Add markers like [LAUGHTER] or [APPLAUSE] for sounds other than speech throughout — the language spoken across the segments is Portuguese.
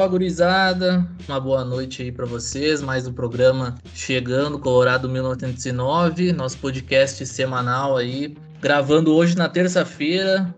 Fala gurizada, uma boa noite aí para vocês. Mais um programa chegando, Colorado 1909, nosso podcast semanal aí, gravando hoje na terça-feira.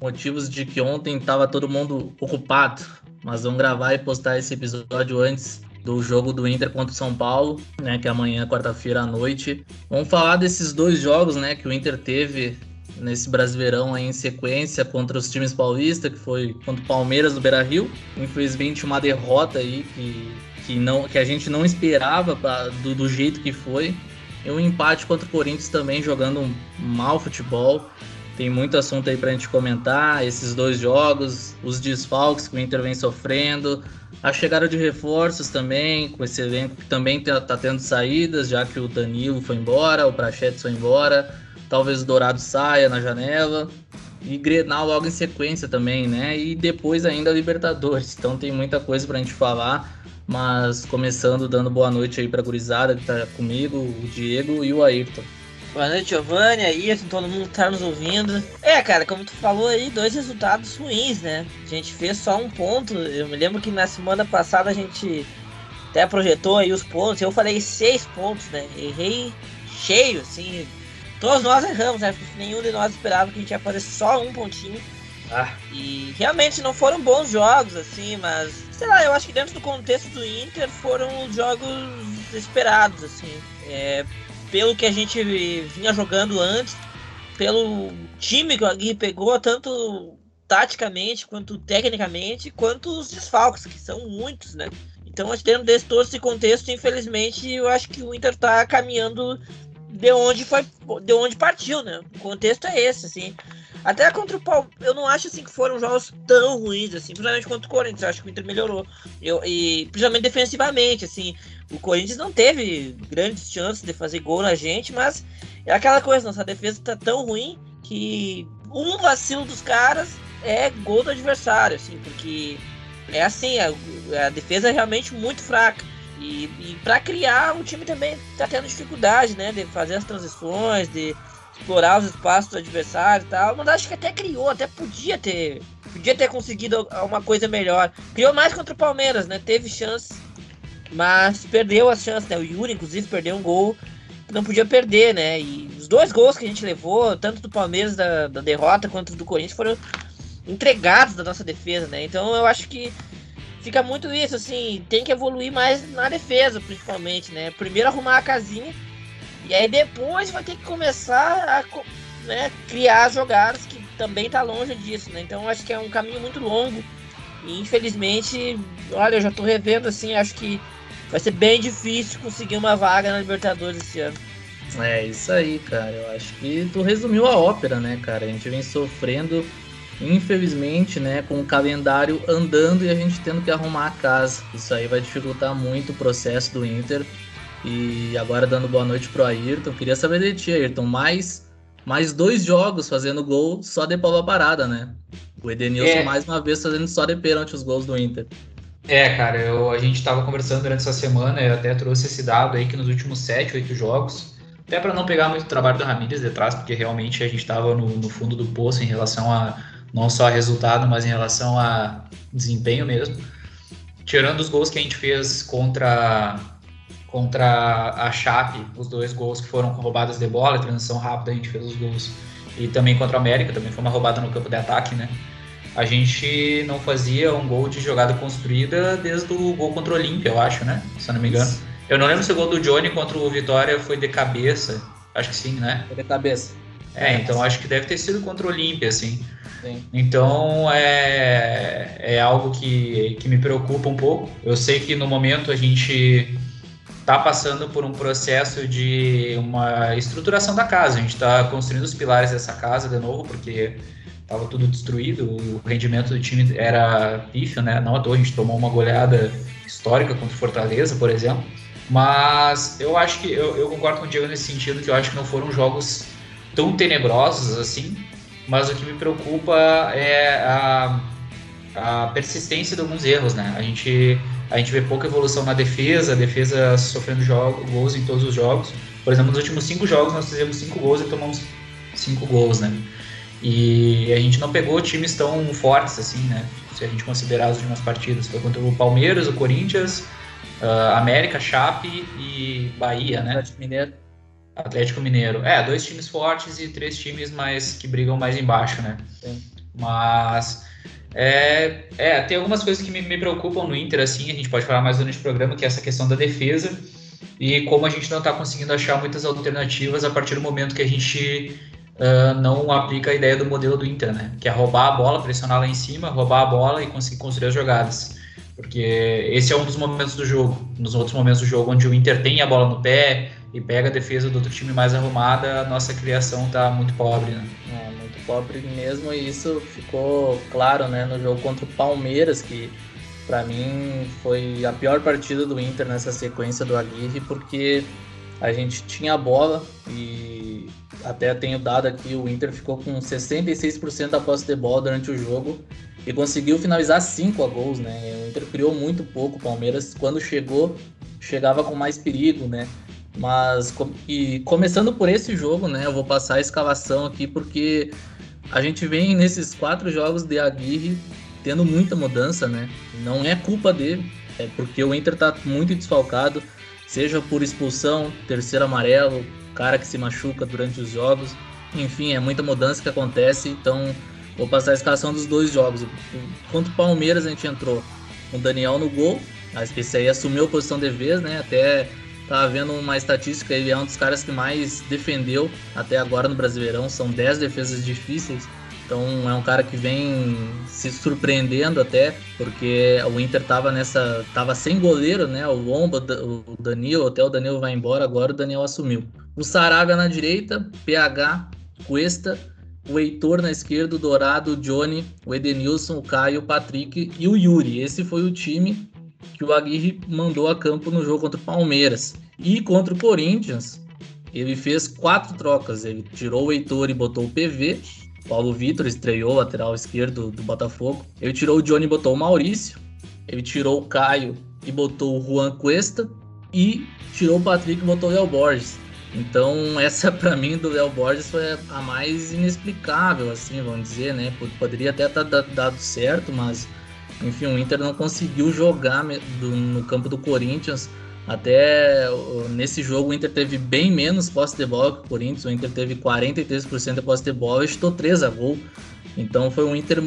Motivos de que ontem tava todo mundo ocupado, mas vamos gravar e postar esse episódio antes do jogo do Inter contra o São Paulo, né, que é amanhã, quarta-feira à noite. Vamos falar desses dois jogos, né, que o Inter teve nesse Brasileirão aí em sequência contra os times paulistas, que foi contra o Palmeiras no Beira-Rio. Infelizmente uma derrota aí que, que, não, que a gente não esperava pra, do, do jeito que foi. E um empate contra o Corinthians também jogando um mal futebol. Tem muito assunto aí pra gente comentar, esses dois jogos, os desfalques que o Inter vem sofrendo, a chegada de reforços também, com esse elenco que também tá, tá tendo saídas, já que o Danilo foi embora, o Prachetes foi embora, talvez o Dourado saia na janela. E Grenal logo em sequência também, né? E depois ainda a Libertadores. Então tem muita coisa pra gente falar. Mas começando dando boa noite aí pra gurizada que tá comigo, o Diego e o Ayrton. Boa noite, Giovanni, aí, todo mundo que tá nos ouvindo. É, cara, como tu falou aí, dois resultados ruins, né? A gente fez só um ponto. Eu me lembro que na semana passada a gente até projetou aí os pontos. Eu falei seis pontos, né? Errei cheio, assim. Todos nós erramos, né? Porque nenhum de nós esperava que a gente ia fazer só um pontinho. Ah. E realmente não foram bons jogos, assim, mas sei lá, eu acho que dentro do contexto do Inter foram jogos esperados, assim. É, pelo que a gente vinha jogando antes, pelo time que o Aguirre pegou, tanto taticamente quanto tecnicamente, quanto os desfalques, que são muitos, né? Então, dentro desse todo esse contexto, infelizmente, eu acho que o Inter está caminhando de onde foi, de onde partiu, né? O contexto é esse, assim. Até contra o Palmeiras, eu não acho assim que foram jogos tão ruins, assim, principalmente contra o Corinthians, eu acho que o Inter melhorou. Eu, e principalmente defensivamente, assim. O Corinthians não teve grandes chances de fazer gol na gente, mas é aquela coisa, nossa defesa tá tão ruim que um vacilo dos caras é gol do adversário, assim, porque é assim, a, a defesa é realmente muito fraca. E, e para criar, o time também tá tendo dificuldade, né? De fazer as transições, de explorar os espaços do adversário e tal. Mas acho que até criou, até podia ter. Podia ter conseguido uma coisa melhor. Criou mais contra o Palmeiras, né? Teve chance, mas perdeu as chances, né? O Yuri, inclusive, perdeu um gol que não podia perder, né? E os dois gols que a gente levou, tanto do Palmeiras da, da derrota quanto do Corinthians, foram entregados da nossa defesa, né? Então eu acho que fica muito isso, assim, tem que evoluir mais na defesa, principalmente, né? Primeiro arrumar a casinha e aí depois vai ter que começar a né, criar jogadas que também tá longe disso, né? Então acho que é um caminho muito longo. E infelizmente, olha, eu já tô revendo assim, acho que vai ser bem difícil conseguir uma vaga na Libertadores esse ano. É isso aí, cara. Eu acho que tu resumiu a ópera, né, cara? A gente vem sofrendo infelizmente, né, com o calendário andando e a gente tendo que arrumar a casa. Isso aí vai dificultar muito o processo do Inter. E agora dando boa noite pro Ayrton, queria saber de ti, Ayrton, mais, mais dois jogos fazendo gol só de pau parada, né? O Edenilson é. mais uma vez fazendo só de pênalti os gols do Inter. É, cara, eu, a gente estava conversando durante essa semana, eu até trouxe esse dado aí que nos últimos sete, oito jogos, até para não pegar muito trabalho do Ramírez de trás, porque realmente a gente estava no, no fundo do poço em relação a não só resultado, mas em relação a desempenho mesmo. Tirando os gols que a gente fez contra contra a Chape, os dois gols que foram roubadas de bola, transição rápida, a gente fez os gols. E também contra a América, também foi uma roubada no campo de ataque, né? A gente não fazia um gol de jogada construída desde o gol contra o Olímpia, eu acho, né? Se eu não me engano. Eu não lembro se o gol do Johnny contra o Vitória foi de cabeça. Acho que sim, né? Foi de cabeça. É, então acho que deve ter sido contra o Olímpia, assim. Então é, é algo que, que me preocupa um pouco. Eu sei que no momento a gente está passando por um processo de uma estruturação da casa. A gente está construindo os pilares dessa casa de novo, porque estava tudo destruído, o rendimento do time era pífio, né? Não à toa a gente tomou uma goleada histórica contra o Fortaleza, por exemplo. Mas eu acho que eu, eu concordo com o Diego nesse sentido que eu acho que não foram jogos tão tenebrosos assim, mas o que me preocupa é a, a persistência de alguns erros, né? A gente, a gente vê pouca evolução na defesa, a defesa sofrendo jogo, gols em todos os jogos. Por exemplo, nos últimos cinco jogos nós fizemos cinco gols e tomamos cinco gols, né? E a gente não pegou times tão fortes assim, né? se a gente considerar as últimas partidas. Foi contra o Palmeiras, o Corinthians, uh, América, Chape e Bahia, né? Mineiro. Atlético Mineiro. É, dois times fortes e três times mais que brigam mais embaixo, né? Sim. Mas é, é, tem algumas coisas que me, me, preocupam no Inter, assim, a gente pode falar mais durante o programa, que é essa questão da defesa e como a gente não está conseguindo achar muitas alternativas a partir do momento que a gente uh, não aplica a ideia do modelo do Inter, né? Que é roubar a bola, pressionar lá em cima, roubar a bola e conseguir construir as jogadas. Porque esse é um dos momentos do jogo. Nos outros momentos do jogo, onde o Inter tem a bola no pé e pega a defesa do outro time mais arrumada, a nossa criação está muito pobre, né? É, muito pobre mesmo, e isso ficou claro, né, no jogo contra o Palmeiras, que para mim foi a pior partida do Inter nessa sequência do Aguirre, porque a gente tinha a bola e até tenho dado aqui, o Inter ficou com 66% da posse de bola durante o jogo e conseguiu finalizar 5 a gols, né? O Inter criou muito pouco, o Palmeiras quando chegou, chegava com mais perigo, né? Mas e começando por esse jogo, né, eu vou passar a escalação aqui porque a gente vem nesses quatro jogos de Aguirre tendo muita mudança, né? Não é culpa dele, é porque o Inter tá muito desfalcado, seja por expulsão, terceiro amarelo, cara que se machuca durante os jogos, enfim, é muita mudança que acontece, então vou passar a escalação dos dois jogos. Contra o Palmeiras a gente entrou com o Daniel no gol, acho que esse aí assumiu a posição de vez, né? Até tava vendo uma estatística, ele é um dos caras que mais defendeu até agora no Brasileirão, são 10 defesas difíceis. Então é um cara que vem se surpreendendo até, porque o Inter tava nessa. tava sem goleiro, né? O Lomba, o Danilo, até o Danilo vai embora, agora o Daniel assumiu. O Saraga na direita, PH, Cuesta, o Heitor na esquerda, o Dourado, o Johnny, o Edenilson, o Caio, o Patrick e o Yuri. Esse foi o time que o Aguirre mandou a campo no jogo contra o Palmeiras. E contra o Corinthians, ele fez quatro trocas. Ele tirou o Heitor e botou o PV Paulo Vitor estreou lateral esquerdo do Botafogo. Ele tirou o Johnny e botou o Maurício. Ele tirou o Caio e botou o Juan Cuesta. E tirou o Patrick e botou o Léo Borges. Então, essa [LAUGHS] para mim do Léo Borges foi a mais inexplicável, assim, vamos dizer, né? Poderia até estar tá dado certo, mas enfim, o Inter não conseguiu jogar no campo do Corinthians até nesse jogo o Inter teve bem menos posse de bola que o Corinthians. O Inter teve 43% de posse de bola e chutou 3 a gol. Então foi um Inter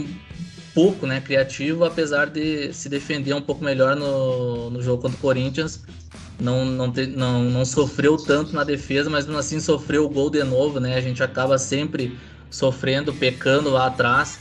pouco né, criativo, apesar de se defender um pouco melhor no, no jogo contra o Corinthians. Não, não, te, não, não sofreu tanto na defesa, mas mesmo assim sofreu o gol de novo. Né? A gente acaba sempre sofrendo, pecando lá atrás.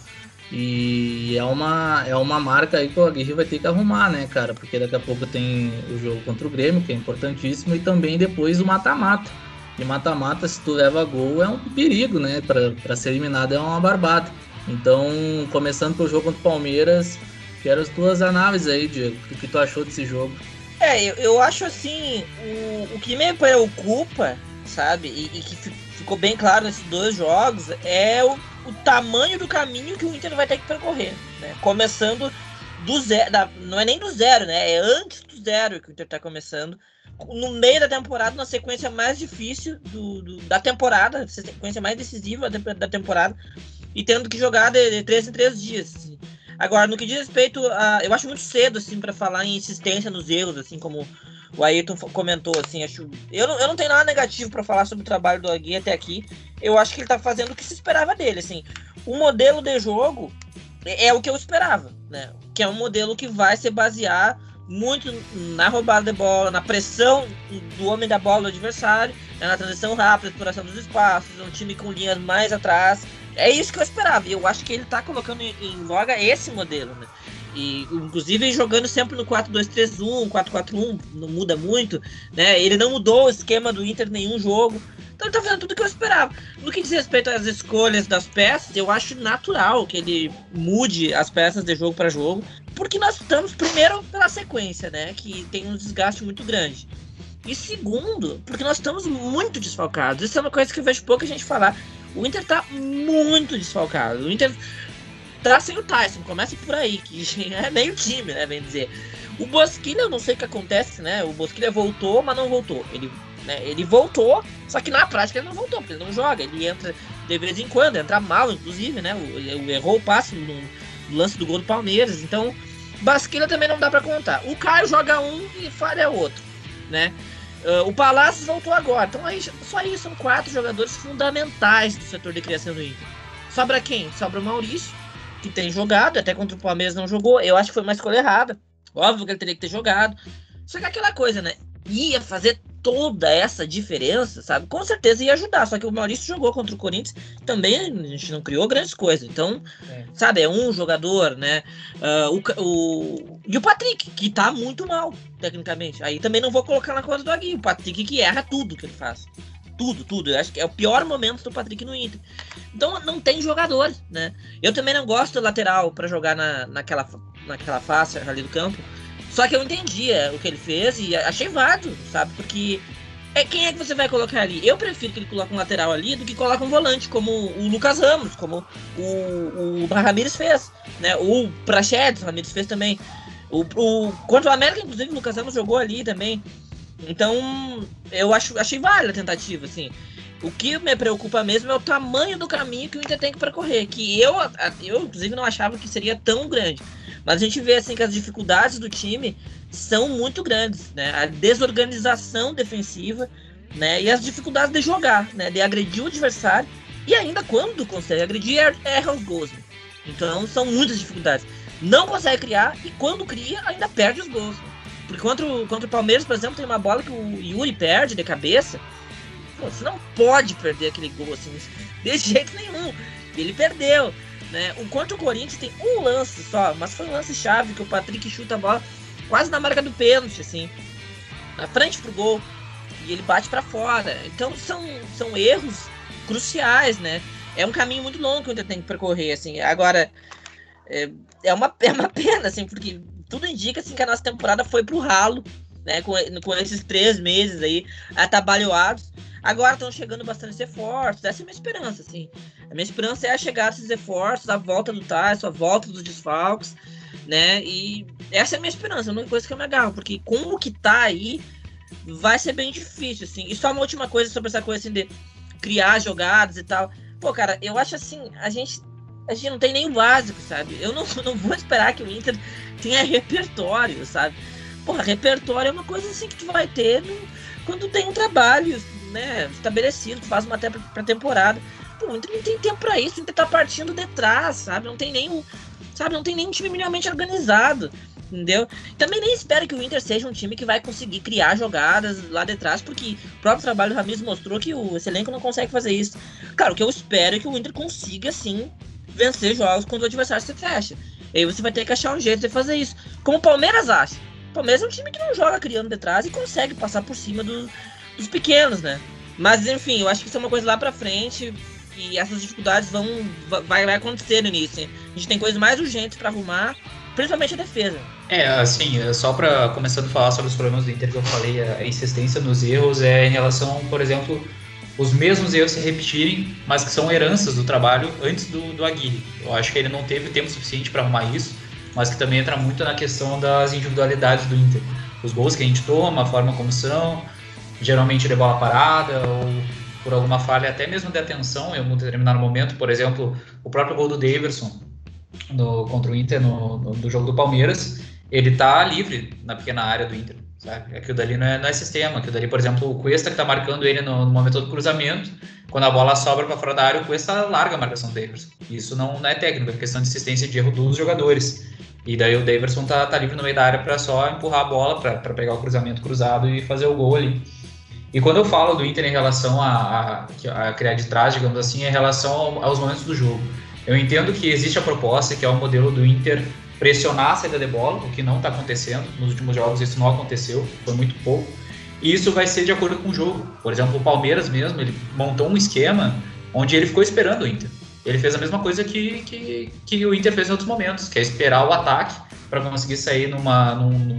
E é uma, é uma marca aí que o Aguirre vai ter que arrumar, né, cara? Porque daqui a pouco tem o jogo contra o Grêmio, que é importantíssimo, e também depois o mata-mata. E mata-mata, se tu leva gol, é um perigo, né? Para ser eliminado é uma barbada. Então, começando pelo jogo contra o Palmeiras, quero as tuas análises aí, Diego. O que tu achou desse jogo? É, eu, eu acho assim, o, o que me preocupa, sabe, e, e que ficou bem claro nesses dois jogos, é o o tamanho do caminho que o Inter vai ter que percorrer. Né? Começando do zero. Da, não é nem do zero, né? É antes do zero que o Inter está começando. No meio da temporada, na sequência mais difícil do, do, da temporada, sequência mais decisiva da temporada, e tendo que jogar de, de três em três dias. Agora, no que diz respeito a. Eu acho muito cedo, assim, para falar em insistência nos erros, assim, como o Ayrton comentou, assim, acho. Eu não, eu não tenho nada negativo para falar sobre o trabalho do Agui até aqui. Eu acho que ele tá fazendo o que se esperava dele, assim. O modelo de jogo é, é o que eu esperava, né? Que é um modelo que vai se basear muito na roubada de bola, na pressão do homem da bola do adversário, né? na transição rápida, exploração dos espaços, um time com linhas mais atrás. É isso que eu esperava. Eu acho que ele tá colocando em, em voga esse modelo, né? E, inclusive jogando sempre no 4-2-3-1, 4-4-1, não muda muito, né? Ele não mudou o esquema do Inter nenhum jogo. Então ele tá fazendo tudo o que eu esperava. No que diz respeito às escolhas das peças, eu acho natural que ele mude as peças de jogo para jogo, porque nós estamos primeiro pela sequência, né? Que tem um desgaste muito grande. E segundo, porque nós estamos muito desfalcados. Isso é uma coisa que eu vejo pouca gente falar. O Inter tá muito desfalcado. O Inter tá sem o Tyson, começa por aí, que [LAUGHS] é meio time, né, bem dizer. O Bosquilha, eu não sei o que acontece, né, o Bosquilha voltou, mas não voltou. Ele, né, ele voltou, só que na prática ele não voltou, porque ele não joga, ele entra de vez em quando, entra mal, inclusive, né, ele errou o passe no, lance do gol do Palmeiras. Então, Basqueira também não dá para contar. O Caio joga um e falha outro, né? Uh, o Palácio voltou agora. Então aí, só aí são quatro jogadores fundamentais do setor de criação do Inter. Sobra quem? Sobra o Maurício, que tem jogado, até contra o Palmeiras não jogou. Eu acho que foi uma escolha errada. Óbvio que ele teria que ter jogado. Só que aquela coisa, né? Ia fazer toda essa diferença, sabe? Com certeza ia ajudar. Só que o Maurício jogou contra o Corinthians, também a gente não criou grandes coisas. Então, é. sabe, é um jogador, né? Uh, o, o, e o Patrick, que tá muito mal, tecnicamente. Aí também não vou colocar na conta do Agui. O Patrick que erra tudo que ele faz. Tudo, tudo. Eu acho que é o pior momento do Patrick no Inter. Então não tem jogador, né? Eu também não gosto do lateral para jogar na, naquela, naquela face ali do campo. Só que eu entendia o que ele fez e achei válido, sabe? Porque é quem é que você vai colocar ali? Eu prefiro que ele coloque um lateral ali do que coloque um volante, como o Lucas Ramos, como o, o Ramires fez, né? O Prachedes, o Ramires fez também. O, o, contra o América, inclusive, o Lucas Ramos jogou ali também. Então, eu acho, achei válida a tentativa, assim. O que me preocupa mesmo é o tamanho do caminho que o Inter tem que percorrer, que eu, eu inclusive, não achava que seria tão grande. Mas a gente vê assim que as dificuldades do time são muito grandes, né? A desorganização defensiva, né? E as dificuldades de jogar, né? De agredir o adversário e ainda quando consegue agredir er, erra os gols. Né? Então são muitas dificuldades. Não consegue criar e quando cria ainda perde os gols. Porque contra o, contra o Palmeiras, por exemplo, tem uma bola que o Yuri perde de cabeça. Pô, você não pode perder aquele gol assim, [LAUGHS] de jeito nenhum. Ele perdeu. Né? O contra o Corinthians tem um lance só, mas foi um lance chave que o Patrick chuta a bola quase na marca do pênalti, assim, na frente pro gol, e ele bate para fora. Então são, são erros cruciais, né? É um caminho muito longo que o Inter tem que percorrer, assim. Agora, é, é, uma, [LAUGHS] é uma pena, assim, porque tudo indica assim, que a nossa temporada foi pro ralo, né? Com, com esses três meses aí atabalhoados. Agora estão chegando bastante reforços, essa é a minha esperança, assim. A minha esperança é a chegada desses reforços, a volta do Tyson, a volta dos desfalques, né? E essa é a minha esperança, a única coisa que eu me agarro, porque com o que tá aí, vai ser bem difícil, assim. E só uma última coisa sobre essa coisa, assim, de criar jogadas e tal. Pô, cara, eu acho assim, a gente a gente não tem nem o básico, sabe? Eu não, [LAUGHS] não vou esperar que o Inter tenha repertório, sabe? Porra, repertório é uma coisa assim que tu vai ter no, quando tem um trabalho né, estabelecido, faz uma pré-temporada. Pô, o Inter não tem tempo para isso, o Inter tá partindo de trás, sabe? Não tem nem sabe, não tem nem um time minimamente organizado, entendeu? Também nem espero que o Inter seja um time que vai conseguir criar jogadas lá de trás, porque o próprio trabalho do Ramis mostrou que o esse elenco não consegue fazer isso. Cara, o que eu espero é que o Inter consiga, sim, vencer jogos quando o adversário se fecha. E aí você vai ter que achar um jeito de fazer isso. Como o Palmeiras acha. O Palmeiras é um time que não joga criando de trás e consegue passar por cima do, dos pequenos, né? Mas enfim, eu acho que isso é uma coisa lá pra frente e essas dificuldades vão vai, vai acontecer no início. A gente tem coisas mais urgentes para arrumar, principalmente a defesa. É, assim, é só para começando a falar sobre os problemas do Inter que eu falei, a insistência nos erros é em relação, por exemplo, os mesmos erros se repetirem, mas que são heranças do trabalho antes do, do Aguirre. Eu acho que ele não teve tempo suficiente para arrumar isso, mas que também entra muito na questão das individualidades do Inter. Os gols que a gente toma, a forma como são, geralmente de bola parada ou por alguma falha até mesmo de atenção em algum determinado momento. Por exemplo, o próprio gol do Daverson no, contra o Inter no, no, no jogo do Palmeiras, ele tá livre na pequena área do Inter. Sabe? Aquilo dali não é, não é sistema. Aquilo dali, por exemplo, o Cuesta que tá marcando ele no, no momento do cruzamento, quando a bola sobra para fora da área, o Cuesta larga a marcação do Daverson. Isso não, não é técnico, é questão de assistência de erro dos jogadores. E daí o Daverson tá, tá livre no meio da área para só empurrar a bola, para pegar o cruzamento cruzado e fazer o gol ali. E quando eu falo do Inter em relação a, a, a criar de trás, digamos assim, é em relação aos momentos do jogo. Eu entendo que existe a proposta, que é o modelo do Inter pressionar a saída de bola, o que não está acontecendo. Nos últimos jogos isso não aconteceu, foi muito pouco. E isso vai ser de acordo com o jogo. Por exemplo, o Palmeiras mesmo, ele montou um esquema onde ele ficou esperando o Inter. Ele fez a mesma coisa que, que, que o Inter fez em outros momentos, que é esperar o ataque para conseguir sair numa, num,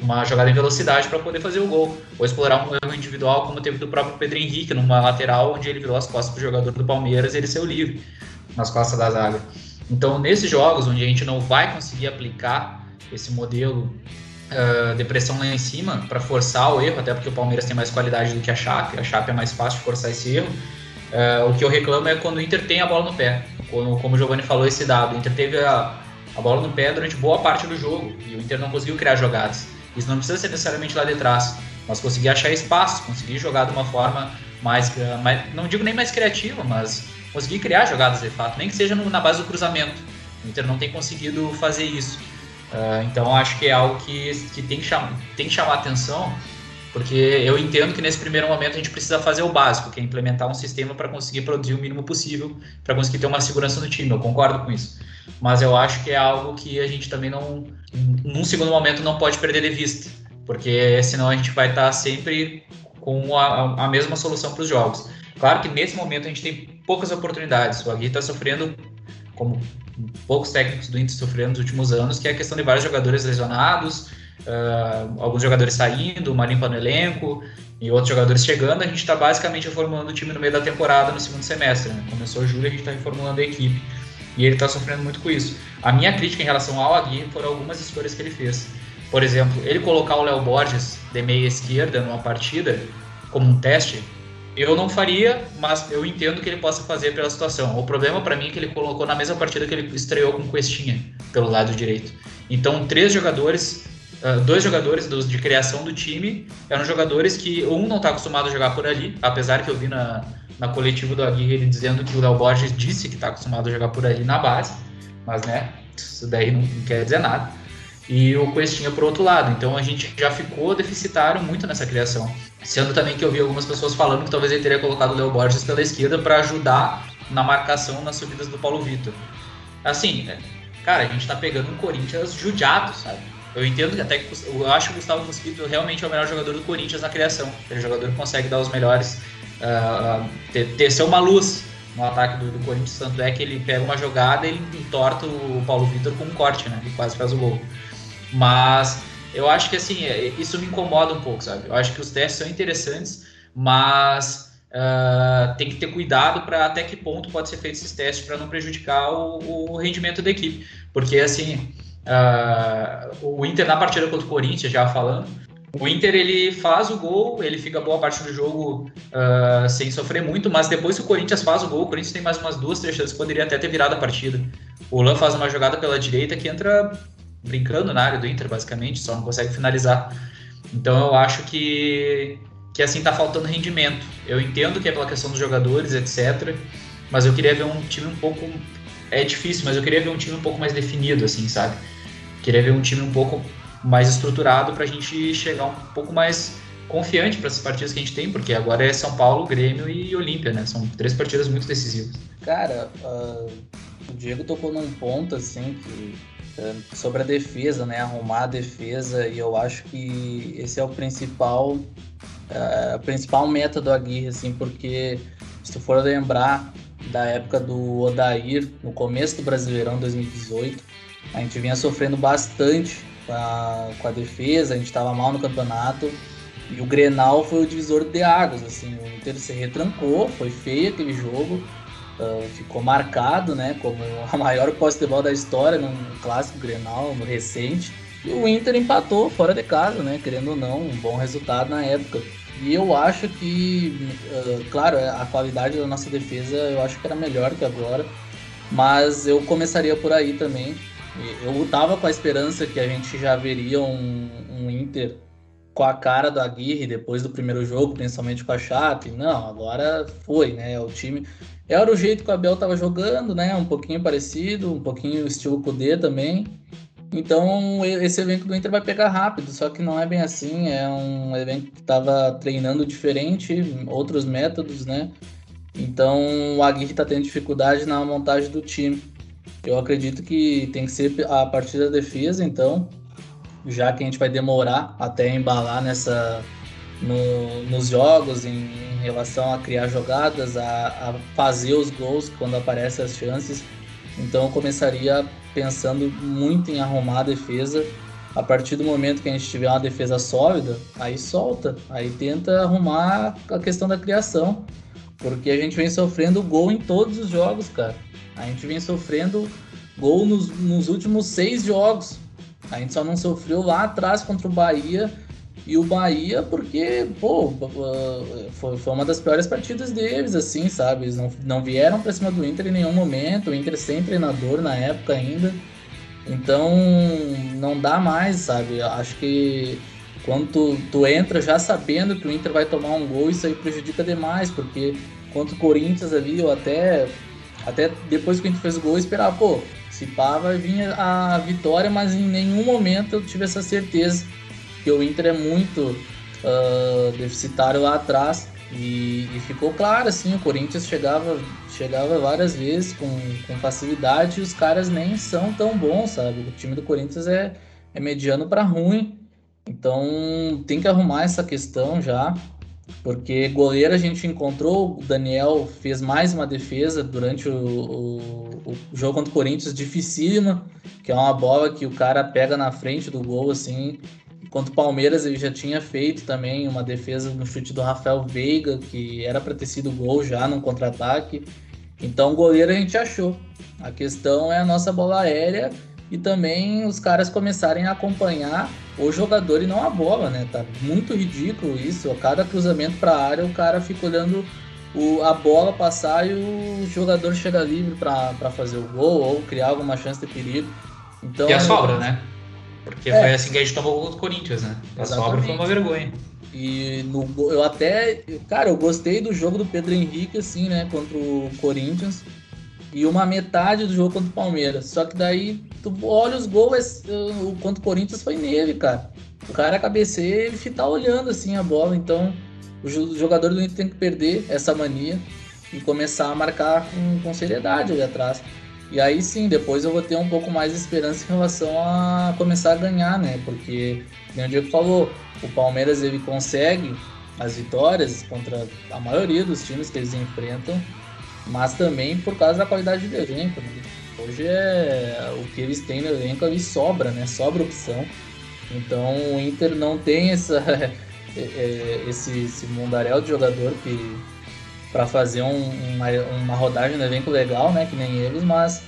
numa jogada em velocidade para poder fazer o gol. Ou explorar um erro individual, como teve do próprio Pedro Henrique, numa lateral onde ele virou as costas para o jogador do Palmeiras e ele saiu livre nas costas da zaga. Então, nesses jogos onde a gente não vai conseguir aplicar esse modelo uh, de pressão lá em cima para forçar o erro, até porque o Palmeiras tem mais qualidade do que a Chape, a Chape é mais fácil de forçar esse erro. Uh, o que eu reclamo é quando o Inter tem a bola no pé. Como, como o Giovanni falou esse dado, o Inter teve a, a bola no pé durante boa parte do jogo e o Inter não conseguiu criar jogadas. Isso não precisa ser necessariamente lá de trás, mas conseguir achar espaço, conseguir jogar de uma forma mais, mais não digo nem mais criativa, mas conseguir criar jogadas de fato, nem que seja no, na base do cruzamento. O Inter não tem conseguido fazer isso. Uh, então acho que é algo que, que tem, que chamar, tem que chamar atenção, porque eu entendo que nesse primeiro momento a gente precisa fazer o básico, que é implementar um sistema para conseguir produzir o mínimo possível, para conseguir ter uma segurança no time. Eu concordo com isso. Mas eu acho que é algo que a gente também não, num segundo momento, não pode perder de vista, porque senão a gente vai estar sempre com a, a mesma solução para os jogos. Claro que nesse momento a gente tem poucas oportunidades. O Agui está sofrendo, como poucos técnicos do Inter sofreram nos últimos anos, que é a questão de vários jogadores lesionados, uh, alguns jogadores saindo, uma limpa no elenco e outros jogadores chegando. A gente está basicamente reformulando o time no meio da temporada, no segundo semestre. Né? Começou julho, a gente está reformulando a equipe. E ele está sofrendo muito com isso. A minha crítica em relação ao Agui foram algumas escolhas que ele fez. Por exemplo, ele colocar o Léo Borges de meia esquerda numa partida como um teste, eu não faria, mas eu entendo que ele possa fazer pela situação. O problema para mim é que ele colocou na mesma partida que ele estreou com Questinha pelo lado direito. Então, três jogadores, uh, dois jogadores dos, de criação do time eram jogadores que um não está acostumado a jogar por ali, apesar que eu vi na, na coletiva do Aguirre ele dizendo que o Léo Borges disse que está acostumado a jogar por ali na base, mas né, isso daí não, não quer dizer nada e o Questinha por outro lado. Então a gente já ficou deficitário muito nessa criação. Sendo também que eu vi algumas pessoas falando que talvez ele teria colocado o Léo Borges pela esquerda para ajudar na marcação nas subidas do Paulo Vitor. Assim, cara, a gente tá pegando um Corinthians judiado, sabe? Eu entendo que até que eu acho que o Gustavo Mosquito realmente é o melhor jogador do Corinthians na criação. Ele é jogador que consegue dar os melhores, uh, ter, ter ser uma luz no ataque do, do, Corinthians. Tanto é que ele pega uma jogada e ele entorta o Paulo Vitor com um corte, né? E quase faz o gol. Mas eu acho que assim, é, isso me incomoda um pouco, sabe? Eu acho que os testes são interessantes, mas uh, tem que ter cuidado para até que ponto pode ser feito esses testes para não prejudicar o, o, rendimento da equipe. Porque assim, uh, o Inter na partida contra o Corinthians, já falando, o Inter ele faz o gol, ele fica boa parte do jogo uh, sem sofrer muito, mas depois que o Corinthians faz o gol, o Corinthians tem mais umas duas, três chances, poderia até ter virado a partida. O Lan faz uma jogada pela direita que entra brincando na área do Inter, basicamente, só não consegue finalizar. Então eu acho que, que assim tá faltando rendimento. Eu entendo que é pela questão dos jogadores, etc. Mas eu queria ver um time um pouco. É difícil, mas eu queria ver um time um pouco mais definido, assim, sabe? Queria ver um time um pouco mais estruturado para a gente chegar um pouco mais confiante para essas partidas que a gente tem, porque agora é São Paulo, Grêmio e Olímpia, né? São três partidas muito decisivas. Cara, uh, o Diego tocou num ponto assim que sobre a defesa, né? Arrumar a defesa e eu acho que esse é o principal a principal meta do Aguirre, assim, porque se tu for lembrar da época do Odair, no começo do Brasileirão 2018, a gente vinha sofrendo bastante com a, com a defesa, a gente estava mal no campeonato e o Grenal foi o divisor de águas, assim, o Inter se retrancou, foi feio aquele jogo, Uh, ficou marcado né, como [LAUGHS] a maior bola da história num clássico Grenal no recente. E o Inter empatou fora de casa, né, querendo ou não, um bom resultado na época. E eu acho que, uh, claro, a qualidade da nossa defesa eu acho que era melhor que agora, mas eu começaria por aí também. Eu tava com a esperança que a gente já veria um, um Inter com a cara do Aguirre depois do primeiro jogo, principalmente com a Chape. Não, agora foi, né? O time era o jeito que o Abel estava jogando, né? Um pouquinho parecido, um pouquinho estilo Kudê também. Então esse evento do Inter vai pegar rápido, só que não é bem assim. É um evento que estava treinando diferente, outros métodos, né? Então o Aguirre está tendo dificuldade na montagem do time. Eu acredito que tem que ser a partir da defesa, então, já que a gente vai demorar até embalar nessa no, nos jogos em, em, relação a criar jogadas, a, a, fazer os gols quando aparecem as chances. Então eu começaria pensando muito em arrumar a defesa. A partir do momento que a gente tiver uma defesa sólida, aí solta, aí tenta arrumar a questão da criação. Porque a gente vem sofrendo gol em todos os jogos, cara. A gente vem sofrendo gol nos, nos últimos seis jogos. A gente só não sofreu lá atrás contra o Bahia e o Bahia, porque, pô, foi, foi uma das piores partidas deles, assim, sabe? Eles não, não vieram pra cima do Inter em nenhum momento. O Inter sem treinador na época ainda. Então não dá mais, sabe? Acho que quando tu, tu entra já sabendo que o Inter vai tomar um gol, isso aí prejudica demais, porque contra o Corinthians ali, eu até, até depois que a gente fez o gol, eu esperava, pô, se pá, vai vir a vitória, mas em nenhum momento eu tive essa certeza que o Inter é muito uh, deficitário lá atrás. E, e, ficou claro, assim, o Corinthians chegava, chegava várias vezes com, com facilidade e os caras nem são tão bons, sabe? O time do Corinthians é, é mediano para ruim. Então tem que arrumar essa questão já. Porque goleiro a gente encontrou, o Daniel fez mais uma defesa durante o, o, o, jogo contra o Corinthians, dificílima, que é uma bola que o cara pega na frente do gol, assim. Contra o Palmeiras ele já tinha feito também uma defesa no chute do Rafael Veiga, que era para ter sido gol já no contra-ataque. Então goleiro a gente achou. A questão é a nossa bola aérea e também os caras começarem a acompanhar o jogador e não a bola, né? Tá muito ridículo isso. A cada cruzamento para a área, o cara fica olhando o, a bola passar e o jogador chega livre para fazer o gol ou criar alguma chance de perigo. Então, e a sobra, né? Porque é. foi assim que a gente tomou o gol do Corinthians, né? A Exatamente. sobra foi uma vergonha. E no, eu até, cara, eu gostei do jogo do Pedro Henrique, assim, né, contra o Corinthians e uma metade do jogo contra o Palmeiras. Só que daí tu olha os gols, o contra o Corinthians foi nele, cara. O cara cabeceia e tá olhando assim a bola. Então o jogador do Inter tem que perder essa mania e começar a marcar com, com seriedade ali atrás. E aí sim, depois eu vou ter um pouco mais de esperança em relação a começar a ganhar, né? Porque, como o Diego falou, o Palmeiras ele consegue as vitórias contra a maioria dos times que eles enfrentam mas também por causa da qualidade do elenco. Né? Hoje é o que eles têm no elenco ali sobra, né? Sobra opção. Então o Inter não tem essa, [LAUGHS] é, é, esse, esse mundaréu de jogador que para fazer um, uma, uma rodagem no elenco legal, né? Que nem eles, mas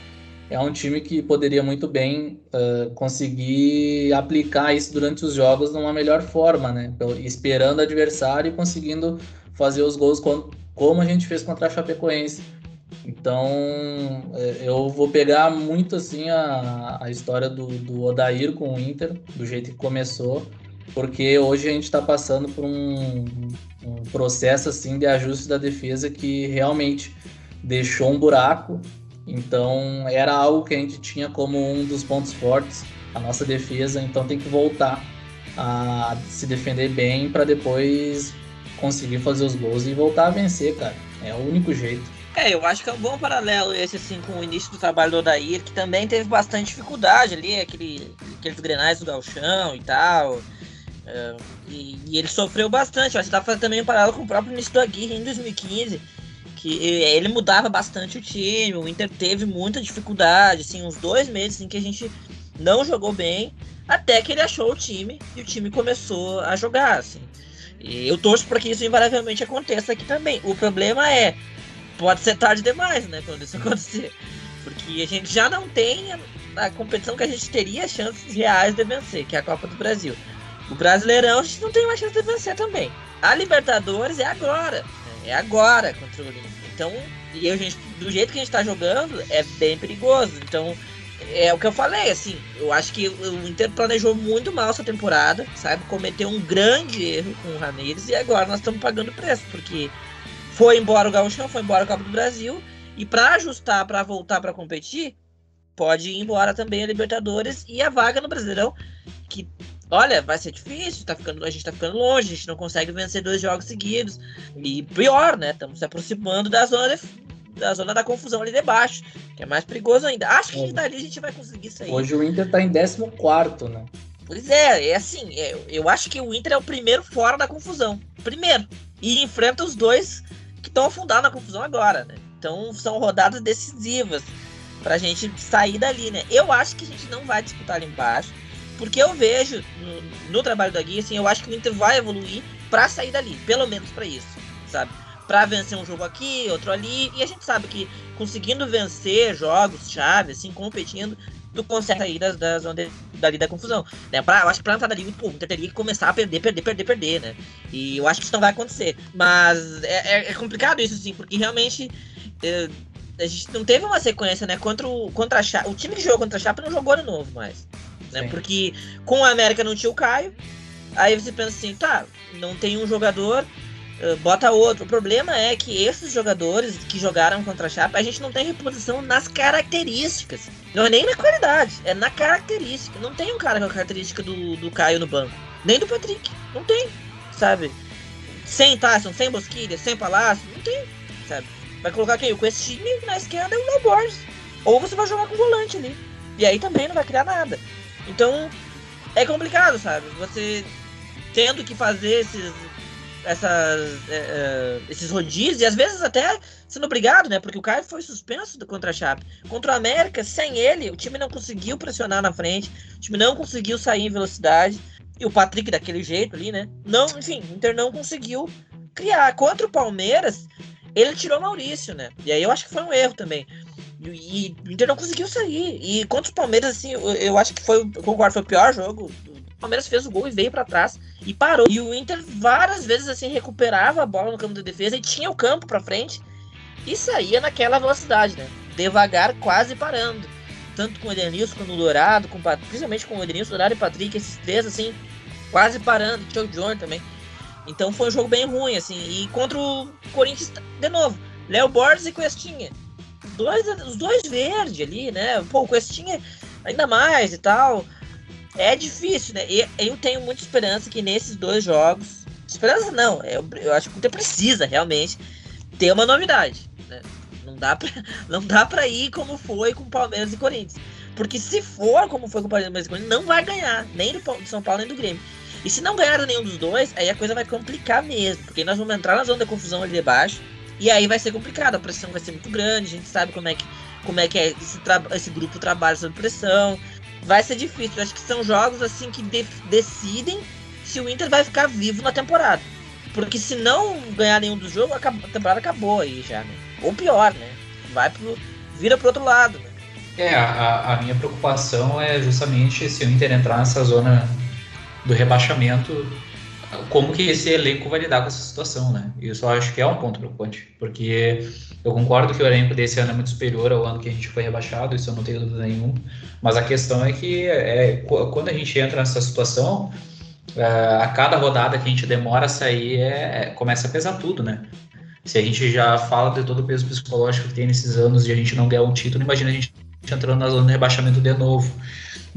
é um time que poderia muito bem uh, conseguir aplicar isso durante os jogos de uma melhor forma, né? Esperando o adversário e conseguindo fazer os gols como a gente fez contra a Chapecoense. Então, é, eu vou pegar muito assim a, a história do, do Odair com o Inter, do jeito que começou, porque hoje a gente está passando por um, um, processo assim de ajuste da defesa que realmente deixou um buraco. Então, era algo que a gente tinha como um dos pontos fortes, a nossa defesa. Então, tem que voltar a se defender bem para depois conseguir fazer os gols e voltar a vencer, cara. É o único jeito. É, eu acho que é um bom paralelo esse, assim, com o início do trabalho do Odair, que também teve bastante dificuldade ali, aquele, aqueles grenais do galchão e tal. É, e, e, ele sofreu bastante. Que dá pra fazer também um paralelo com o próprio início do Aguirre em 2015, que ele mudava bastante o time, o Inter teve muita dificuldade, assim, uns dois meses em que a gente não jogou bem, até que ele achou o time e o time começou a jogar, assim. E eu torço para que isso invariavelmente aconteça aqui também. O problema é, pode ser tarde demais, né, quando isso [LAUGHS] acontecer. Porque a gente já não tem a, a competição que a gente teria chances reais de vencer, que é a Copa do Brasil. O Brasileirão a gente não tem mais chance de vencer também. A Libertadores é agora. É agora contra o Olímpico. Então, e a gente, do jeito que a gente tá jogando, é bem perigoso. Então, é o que eu falei, assim, eu acho que o Inter planejou muito mal essa temporada, sabe? Cometeu um grande erro com o Ramires e agora nós estamos pagando preço, porque foi embora o Gauchão, foi embora o Copa do Brasil, e para ajustar, para voltar para competir, pode ir embora também a Libertadores e a vaga no Brasileirão, que, olha, vai ser difícil, tá ficando, a gente tá ficando longe, a gente não consegue vencer dois jogos seguidos, e pior, né? Estamos se aproximando da zona da zona da confusão ali debaixo, que é mais perigoso ainda. Acho que é. dali a gente vai conseguir sair. Hoje o Inter tá em 14, né? Pois é, é assim, é, eu acho que o Inter é o primeiro fora da confusão. Primeiro. E enfrenta os dois que estão afundados na confusão agora, né? Então são rodadas decisivas pra gente sair dali, né? Eu acho que a gente não vai disputar ali embaixo, porque eu vejo no, no trabalho da Guia, assim, eu acho que o Inter vai evoluir para sair dali, pelo menos para isso, sabe? para vencer um jogo aqui, outro ali. E a gente sabe que conseguindo vencer jogos chave, assim, competindo, tu consegue sair da, da zona dali da confusão. Né? Pra, eu acho que pra entrar dali, pô, teria que começar a perder, perder, perder, perder, né? E eu acho que isso não vai acontecer. Mas é, é, é complicado isso, assim, porque realmente. É, a gente não teve uma sequência, né? Contra o, contra a Chape. O time que jogou contra a Chape não jogou de novo mais. Né? Porque com a América não tinha o Caio. Aí você pensa assim, tá, não tem um jogador, bota outro. O problema é que esses jogadores que jogaram contra a Chape, a gente não tem reposição nas características. Não é nem na qualidade, é na característica. Não tem um cara com a característica do, do Caio no banco. Nem do Patrick. Não tem, sabe? Sem Tyson, sem Bosquilha, sem Palácio, não tem, sabe? Vai colocar quem? Com esse time na esquerda é o Léo Borges. Ou você vai jogar com volante ali. E aí também não vai criar nada. Então, é complicado, sabe? Você tendo que fazer esses, essas, é, é, esses rodízios, e às vezes até sendo obrigado, né? Porque o Caio foi suspenso contra a Chape. Contra o América, sem ele, o time não conseguiu pressionar na frente, o time não conseguiu sair em velocidade. E o Patrick daquele jeito ali, né? Não, enfim, o Inter não conseguiu criar. Contra o Palmeiras, ele tirou o Maurício, né? E aí eu acho que foi um erro também. E, e o Inter não conseguiu sair. E contra o Palmeiras, assim, eu, eu acho que foi, concordo, foi o pior jogo. O Palmeiras fez o gol e veio para trás e parou. E o Inter várias vezes assim recuperava a bola no campo de defesa e tinha o campo para frente e saía naquela velocidade, né? Devagar, quase parando. Tanto com o Edenilson quanto o Dourado, com, principalmente com o Edenilson, Dourado e Patrick, esses três assim, quase parando. Tinha o John também. Então foi um jogo bem ruim, assim. E contra o Corinthians, de novo, Léo Borges e Questinha dois, os dois verdes ali, né? Pô, o Questinha ainda mais e tal. É difícil, né? E eu tenho muita esperança que nesses dois jogos. Esperança não, eu, eu acho que o Inter precisa realmente ter uma novidade. Né? Não dá pra, [LAUGHS] não dá pra ir como foi com Palmeiras e Corinthians. Porque se for como foi com o Palmeiras e Corinthians, não vai ganhar, nem do, do São Paulo nem do Grêmio. E se não ganhar nenhum dos dois, aí a coisa vai complicar mesmo. Porque nós vamos entrar na zona da confusão ali debaixo. E aí vai ser complicado, a pressão vai ser muito grande, a gente sabe como é que, como é, que é esse, esse grupo trabalha sob pressão. Vai ser difícil. Acho que são jogos assim que de decidem se o Inter vai ficar vivo na temporada. Porque se não ganhar nenhum dos jogos, a temporada acabou aí já, né? Ou pior, né? Vai pro. vira pro outro lado. Né? É, a, a minha preocupação é justamente se o Inter entrar nessa zona do rebaixamento como que esse elenco vai lidar com essa situação, né? Eu acho que é um ponto preocupante, porque eu concordo que o elenco desse ano é muito superior ao ano que a gente foi rebaixado, isso eu não tenho dúvida nenhuma, mas a questão é que é, quando a gente entra nessa situação, é, a cada rodada que a gente demora a sair, é, é, começa a pesar tudo, né? Se a gente já fala de todo o peso psicológico que tem nesses anos e a gente não ganhar um título, imagina a gente entrando na zona de rebaixamento de novo.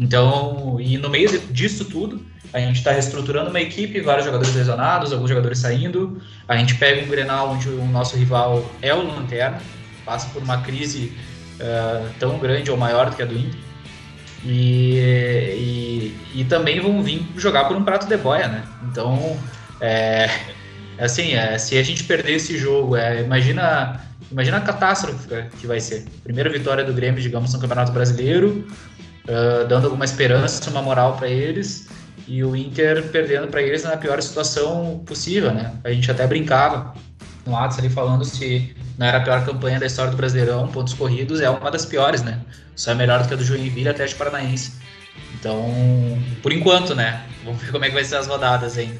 Então, e no meio disso tudo, a gente está reestruturando uma equipe, vários jogadores lesionados, alguns jogadores saindo. A gente pega um Grenal onde o nosso rival é o Lanterna, passa por uma crise uh, tão grande ou maior do que a do Inter. E, e, e, também vão vir jogar por um prato de boia, né? Então, é, assim, é, se a gente perder esse jogo, é, imagina, imagina a catástrofe que vai ser. Primeira vitória do Grêmio, digamos, no Campeonato Brasileiro, uh, dando alguma esperança, uma moral para eles e o Inter perdendo para eles na pior situação possível, né? A gente até brincava no Atos ali falando se não era a pior campanha da história do Brasileirão, pontos corridos é uma das piores, né? Só é melhor do que a do Joinville até de Paranaense. Então, por enquanto, né? Vamos ver como é que vai ser as rodadas ainda.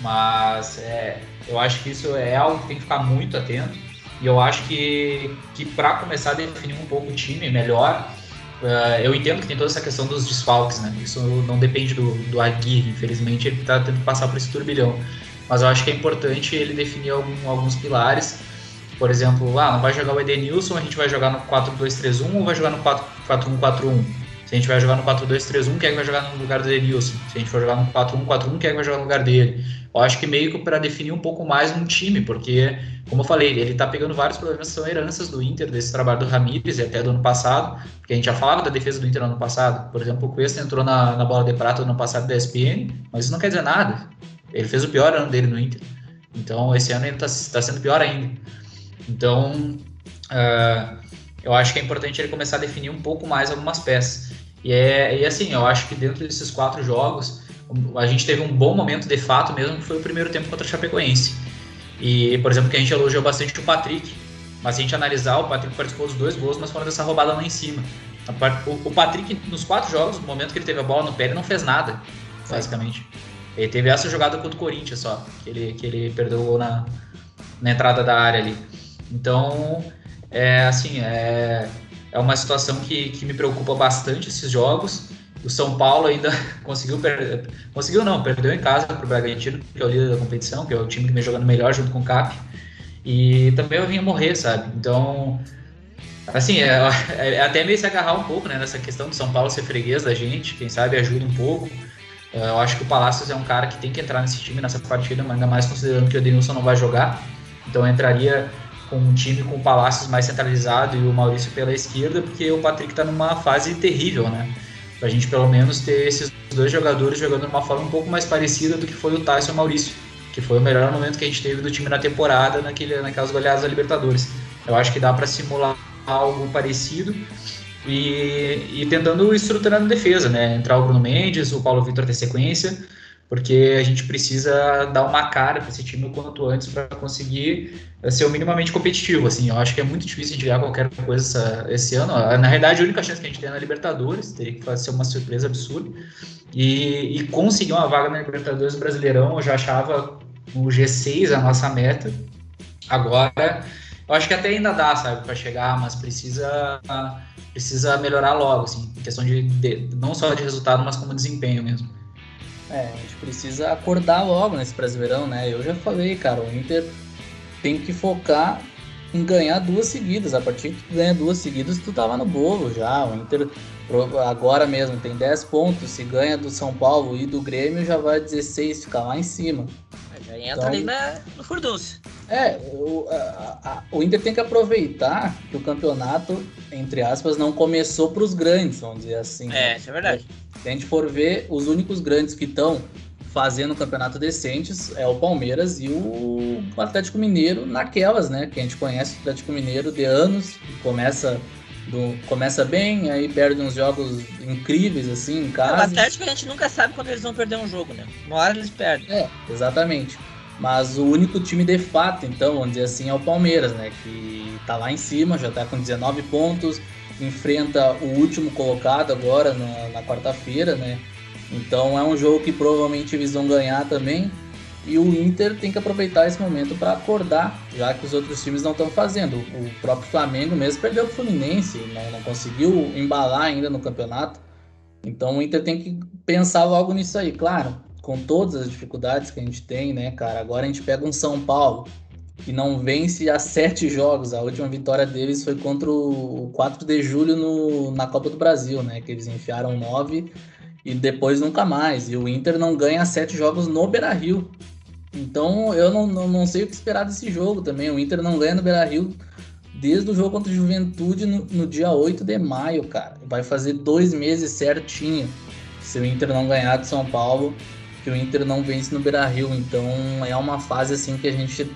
Mas é, eu acho que isso é algo que tem que ficar muito atento. E eu acho que, que para começar a definir um pouco o time melhor, Uh, eu entendo que tem toda essa questão dos desfalques, né? Isso não depende do, do Aguirre, infelizmente ele está tendo que passar por esse turbilhão. Mas eu acho que é importante ele definir algum, alguns pilares. Por exemplo, ah, não vai jogar o Edenilson, a gente vai jogar no 4-2-3-1 ou vai jogar no 4-1-4-1? Se a gente vai jogar no 4-2-3-1, quem é que vai jogar no lugar do Edenilson? Se a gente for jogar no 4-1-4-1, quem é que vai jogar no lugar dele? Eu acho que meio que para definir um pouco mais um time, porque, como eu falei, ele está pegando vários problemas que são heranças do Inter, desse trabalho do Ramires e até do ano passado, porque a gente já falava da defesa do Inter no ano passado. Por exemplo, o Cuesta entrou na, na bola de prata no ano passado da ESPN, mas isso não quer dizer nada. Ele fez o pior ano dele no Inter. Então, esse ano ele está tá sendo pior ainda. Então, uh, eu acho que é importante ele começar a definir um pouco mais algumas peças. E, é, e assim, eu acho que dentro desses quatro jogos, a gente teve um bom momento de fato mesmo, que foi o primeiro tempo contra a Chapecoense. E, por exemplo, que a gente elogiou bastante o Patrick, mas se a gente analisar, o Patrick participou dos dois gols, mas foram dessa roubada lá em cima. O Patrick, nos quatro jogos, no momento que ele teve a bola no pé, ele não fez nada, basicamente. Ele teve essa jogada contra o Corinthians só, que ele, que ele perdeu o gol na, na entrada da área ali. Então, é assim, é, é uma situação que, que me preocupa bastante esses jogos. O São Paulo ainda [LAUGHS] conseguiu perder, conseguiu não, perdeu em casa para o Bragantino, que é o líder da competição, que é o time que vem jogando melhor junto com o CAP. E também eu vinha morrer, sabe? Então, assim, é, [LAUGHS] é, até meio se agarrar um pouco né, nessa questão do São Paulo ser freguês da gente, quem sabe ajuda um pouco. Eu acho que o Palácios é um cara que tem que entrar nesse time, nessa partida, ainda mais considerando que o Denilson não vai jogar. Então entraria com um time com o Palácios mais centralizado e o Maurício pela esquerda, porque o Patrick está numa fase terrível, né? Pra gente pelo menos ter esses dois jogadores jogando de uma forma um pouco mais parecida do que foi o Tyson e o Maurício, que foi o melhor momento que a gente teve do time na temporada, naquele, naquelas goleadas da Libertadores. Eu acho que dá para simular algo parecido e, e tentando estruturar a defesa, né? Entrar o Bruno Mendes, o Paulo Vitor ter sequência, porque a gente precisa dar uma cara para esse time o quanto antes para conseguir eh, ser minimamente competitivo. Assim, eu acho que é muito difícil de ganhar qualquer coisa esse ano. Na realidade, a única chance que a gente tem é na Libertadores, teria que fazer uma surpresa absurda. E, e conseguir uma vaga na Libertadores Brasileirão, eu já achava o G6 a nossa meta. Agora, eu acho que até ainda dá, sabe, para chegar, mas precisa precisa melhorar logo, assim, questão de, de, não só de resultado, mas como desempenho mesmo. É, a gente precisa acordar logo nesse Brasileirão, né? Eu já falei, cara, o Inter tem que focar em ganhar duas seguidas. A partir que tu ganha duas seguidas, tu tava no bolo já. O Inter agora mesmo tem 10 pontos. Se ganha do São Paulo e do Grêmio, já vai 16, ficar lá em cima. Entra então, ali na, no furdunço. É, o, a, a, o Inter tem que aproveitar que o campeonato, entre aspas, não começou para os grandes, vamos dizer assim. É, isso é verdade. Se a gente for ver, os únicos grandes que estão fazendo um campeonato decentes é o Palmeiras e o Atlético Mineiro naquelas, né? Que a gente conhece o Atlético Mineiro de anos, começa do, começa bem, aí perde uns jogos incríveis assim em casa. O Atlético a gente nunca sabe quando eles vão perder um jogo, né? Uma hora eles perdem. É, exatamente. Mas o único time de fato, então, vamos dizer assim, é o Palmeiras, né? Que tá lá em cima, já tá com 19 pontos, enfrenta o último colocado agora na, na quarta-feira, né? Então é um jogo que provavelmente eles vão ganhar também. E o Inter tem que aproveitar esse momento para acordar, já que os outros times não estão fazendo. O próprio Flamengo mesmo perdeu o Fluminense, não, não conseguiu embalar ainda no campeonato. Então o Inter tem que pensar logo nisso aí. Claro, com todas as dificuldades que a gente tem, né, cara? Agora a gente pega um São Paulo que não vence há sete jogos. A última vitória deles foi contra o 4 de julho no, na Copa do Brasil, né? Que eles enfiaram nove e depois nunca mais. E o Inter não ganha sete jogos no Beira Rio. Então eu não, não, não sei o que esperar desse jogo também. O Inter não ganha no Beira Rio desde o jogo contra o Juventude no, no dia 8 de maio, cara. Vai fazer dois meses certinho se o Inter não ganhar de São Paulo que o Inter não vence no Beira-Rio, então é uma fase assim que a gente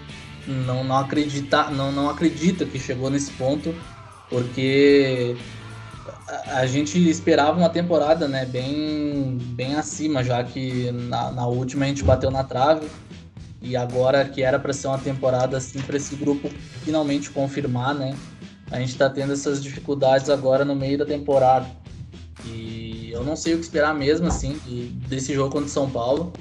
não, não acredita, não, não acredita que chegou nesse ponto, porque a, gente esperava uma temporada, né, bem bem acima, já que na, na última a gente bateu na trave e agora que era para ser uma temporada assim para esse grupo finalmente confirmar, né? A gente está tendo essas dificuldades agora no meio da temporada. E eu não sei o que esperar mesmo, assim, desse jogo contra o São Paulo.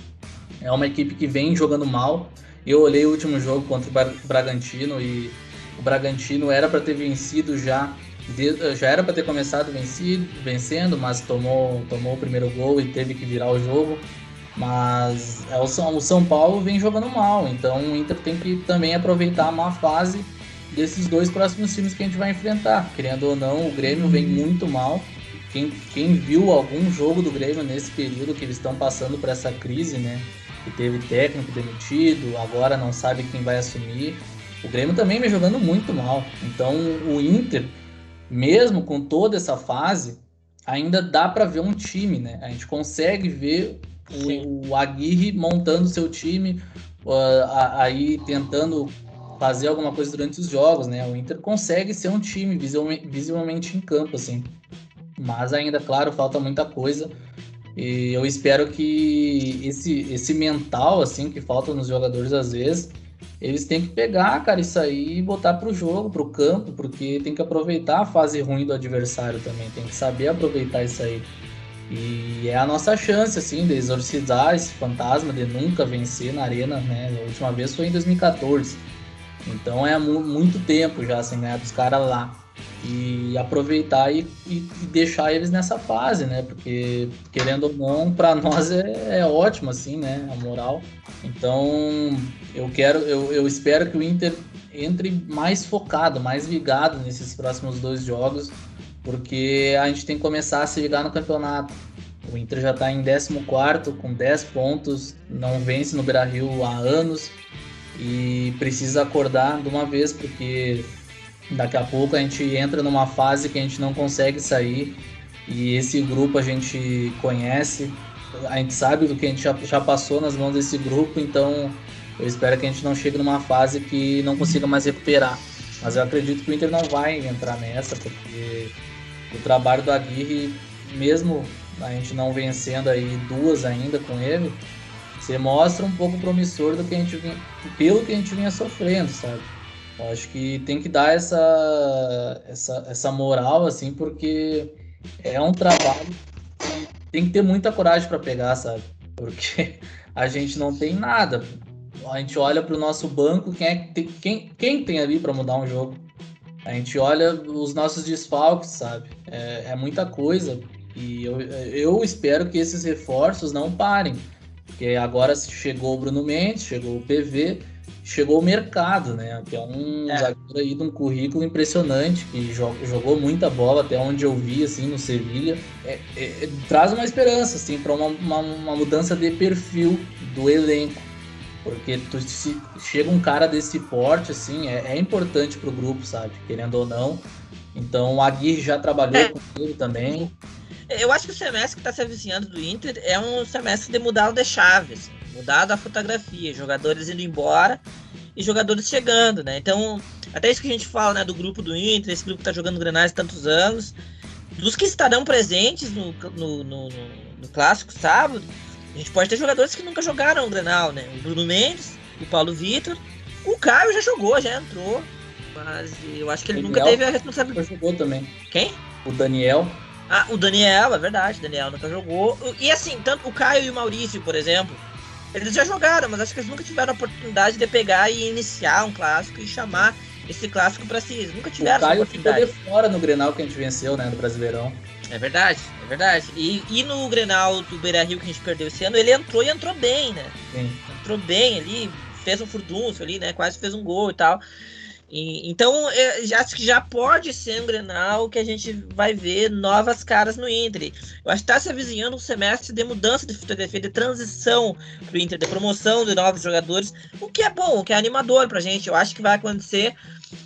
É uma equipe que vem jogando mal. Eu olhei o último jogo contra o Bragantino e o Bragantino era para ter vencido já. Já era para ter começado vencido, vencendo, mas tomou, tomou o primeiro gol e teve que virar o jogo. Mas é o São, o São Paulo vem jogando mal, então o Inter tem que também aproveitar a má fase desses dois próximos times que a gente vai enfrentar. Querendo ou não, o Grêmio vem muito mal quem, quem viu algum jogo do Grêmio nesse período que eles estão passando por essa crise, né? Que teve técnico demitido, agora não sabe quem vai assumir. O Grêmio também vem jogando muito mal. Então o Inter, mesmo com toda essa fase, ainda dá para ver um time, né? A gente consegue ver o, o Aguirre montando seu time, uh, aí tentando fazer alguma coisa durante os jogos, né? O Inter consegue ser um time visualmente em campo, assim. Mas ainda, claro, falta muita coisa. E eu espero que esse, esse mental, assim, que falta nos jogadores às vezes, eles têm que pegar, cara, isso aí e botar pro jogo, pro campo, porque tem que aproveitar a fase ruim do adversário também, tem que saber aproveitar isso aí. E é a nossa chance, assim, de exorcizar esse fantasma de nunca vencer na arena, né? A última vez foi em 2014. Então é muito tempo já sem ganhar dos caras lá. E aproveitar e, e, e, deixar eles nessa fase, né? Porque, querendo ou não, para nós é, é ótimo, assim, né? A moral. Então, eu quero, eu, eu espero que o Inter entre mais focado, mais ligado nesses próximos dois jogos, porque a gente tem que começar a se ligar no campeonato. O Inter já está em 14 com 10 pontos, não vence no Beira-Rio há anos e precisa acordar de uma vez, porque daqui a pouco a gente entra numa fase que a gente não consegue sair e esse grupo a gente conhece, a gente sabe do que a gente já, já passou nas mãos desse grupo, então eu espero que a gente não chegue numa fase que não consiga mais recuperar. Mas eu acredito que o Inter não vai entrar nessa, porque o trabalho do Aguirre, mesmo a gente não vencendo aí duas ainda com ele, você mostra um pouco promissor do que a gente vinha, pelo que a gente vinha sofrendo, sabe? Eu acho que tem que dar essa, essa, essa moral, assim, porque é um trabalho que tem que ter muita coragem para pegar, sabe? Porque [LAUGHS] a gente não tem nada a gente olha para o nosso banco, quem, é, tem, quem, quem tem ali para mudar um jogo? A gente olha os nossos desfalques, sabe? É, é, muita coisa. E eu, eu espero que esses reforços não parem. Porque agora chegou o Bruno Mendes, chegou o PV, chegou o mercado, né? Que é um é. zagueiro aí de um currículo impressionante, que jogou, muita bola, até onde eu vi, assim, no Sevilha. É, é, é traz uma esperança, assim, para uma, uma, uma mudança de perfil do elenco porque tu, se chega um cara desse porte, assim, é, é importante pro grupo, sabe? Querendo ou não. Então o Aguirre já trabalhou é. com ele também. Eu acho que o semestre que está se avizinhando do Inter é um semestre de mudar o de chave, assim, mudar a fotografia, jogadores indo embora e jogadores chegando, né? Então, até isso que a gente fala, né, do grupo do Inter, esse grupo que tá jogando Grenais há tantos anos, dos que estarão presentes no, no, no, no clássico sábado, a gente pode ter jogadores que nunca jogaram o Grenal, né? O Bruno Mendes, o Paulo Vitor. O Caio já jogou, já entrou. Mas eu acho que ele Daniel nunca teve a responsabilidade. jogou também. Quem? O Daniel. Ah, o Daniel, é verdade. O Daniel nunca jogou. E assim, tanto o Caio e o Maurício, por exemplo, eles já jogaram, mas acho que eles nunca tiveram a oportunidade de pegar e iniciar um clássico e chamar esse clássico para si. Eles nunca tiveram o Caio essa oportunidade. ficou de fora no Grenal que a gente venceu, né, no Brasileirão. É verdade, é verdade. E, e no Grenal do Beira Rio que a gente perdeu esse ano, ele entrou e entrou bem, né? Sim. Entrou bem ali, fez um furdunço ali, né? Quase fez um gol e tal. E, então, é, já, acho que já pode ser um Grenal que a gente vai ver novas caras no Inter. Eu acho que está se avizinhando um semestre de mudança de fotografia, de transição para o Inter, de promoção de novos jogadores, o que é bom, o que é animador para a gente. Eu acho que vai acontecer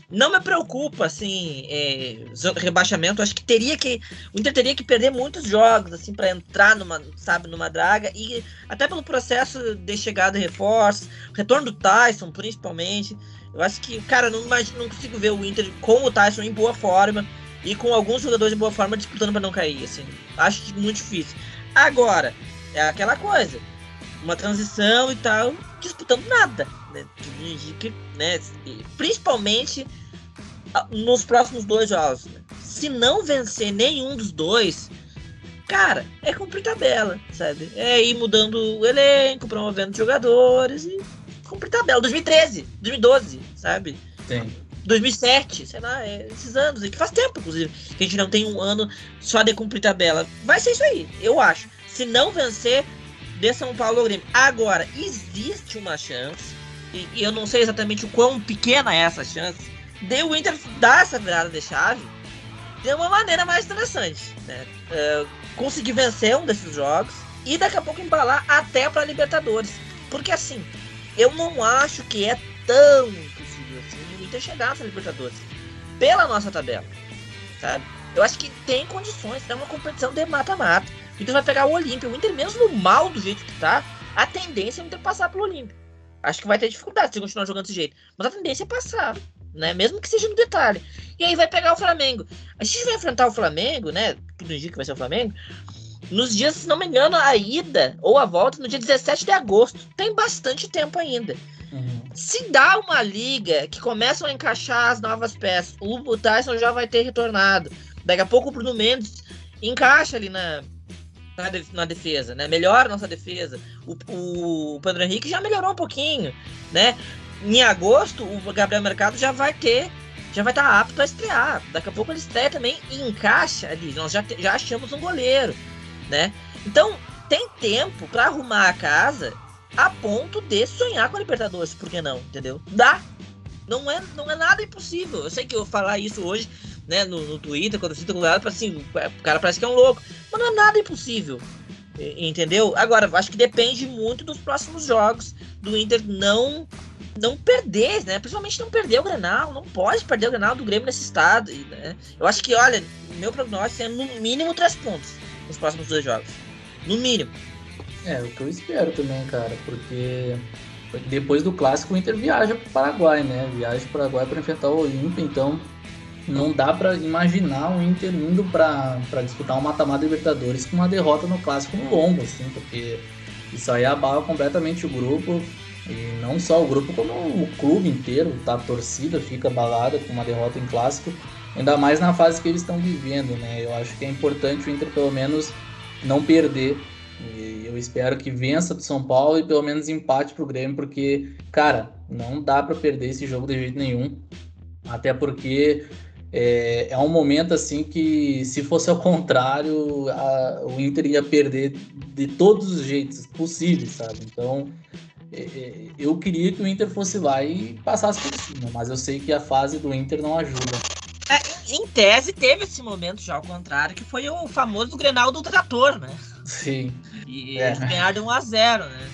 não me preocupa, assim, é, rebaixamento. Acho que teria que. O Inter teria que perder muitos jogos, assim, para entrar numa, sabe, numa draga. E até pelo processo de chegada de reforço, retorno do Tyson, principalmente. Eu acho que, cara, não, imagino, não consigo ver o Inter com o Tyson em boa forma e com alguns jogadores em boa forma disputando para não cair, assim. Acho muito difícil. Agora, é aquela coisa. Uma transição e tal, disputando nada né? Né? Principalmente nos próximos dois jogos. Né? Se não vencer nenhum dos dois, cara, é cumprir tabela, sabe? É ir mudando o elenco, promovendo jogadores e cumprir tabela. 2013, 2012, sabe? Tem. 2007, sei lá, é esses anos, que faz tempo, inclusive, que a gente não tem um ano só de cumprir tabela. Vai ser isso aí, eu acho. Se não vencer, de São Paulo Grêmio. Agora, existe uma chance e, e, eu não sei exatamente o quão pequena é essa chance, de o Inter dar essa virada de chave de uma maneira mais interessante. Né? Uh, conseguir vencer um desses jogos e daqui a pouco embalar até para Libertadores. Porque assim, eu não acho que é tão impossível assim o Inter chegar nessa Libertadores pela nossa tabela, sabe? Eu acho que tem condições, é uma competição de mata-mata. O Inter vai pegar o Olímpio. O Inter, mesmo mal do jeito que tá, a tendência é o Inter passar pelo Olímpio. Acho que vai ter dificuldade se continuar jogando desse jeito. Mas a tendência é passar, né? Mesmo que seja no detalhe. E aí vai pegar o Flamengo. A gente vai enfrentar o Flamengo, né? Tudo indica que vai ser o Flamengo. Nos dias, se não me engano, a ida ou a volta no dia 17 de agosto. Tem bastante tempo ainda. Uhum. Se dá uma liga que começam a encaixar as novas peças, o Tyson já vai ter retornado. Daqui a pouco o Bruno Mendes encaixa ali na, na, defesa, né? Melhora a nossa defesa. O, o Pedro Henrique já melhorou um pouquinho, né? em agosto o Gabriel Mercado já vai ter, já vai estar tá apto a estrear. Daqui a pouco ele estreia também e encaixa ali. Nós já, já achamos um goleiro, né? Então tem tempo para arrumar a casa a ponto de sonhar com a Libertadores, por que não? Entendeu? Dá. Não é, não é nada impossível. Eu sei que eu falar isso hoje, né, no, no Twitter, quando eu sinto colorado, assim, o cara parece que é um louco. Mas não é nada impossível. Entendeu? Agora, acho que depende muito dos próximos jogos do Inter não não perder, né? Principalmente não perder o Grenal. Não pode perder o Grenal do Grêmio nesse estado. Né? Eu acho que, olha, meu prognóstico é no mínimo três pontos nos próximos dois jogos. No mínimo. É, o que eu espero também, cara, porque depois do clássico o Inter viaja para o Paraguai, né? Viaja para o Paraguai para enfrentar o Olímpia, então não dá para imaginar o Inter indo para disputar um mata-mata Libertadores com uma derrota no clássico no lombo, assim, porque isso aí abala completamente o grupo. E não só o grupo, como o clube inteiro, tá? A torcida fica abalada com uma derrota em clássico, ainda mais na fase que eles estão vivendo, né? Eu acho que é importante o Inter pelo menos não perder. E eu espero que vença do São Paulo e pelo menos empate pro Grêmio, porque, cara, não dá para perder esse jogo de jeito nenhum. Até porque é, é um momento assim que, se fosse ao contrário, a, o Inter ia perder de todos os jeitos possíveis, sabe? Então, é, é, eu queria que o Inter fosse lá e passasse por cima, mas eu sei que a fase do Inter não ajuda. É, em tese, teve esse momento já ao contrário, que foi o famoso Grenal do Trator, né? Sim. E é. eles ganharam 1x0, né?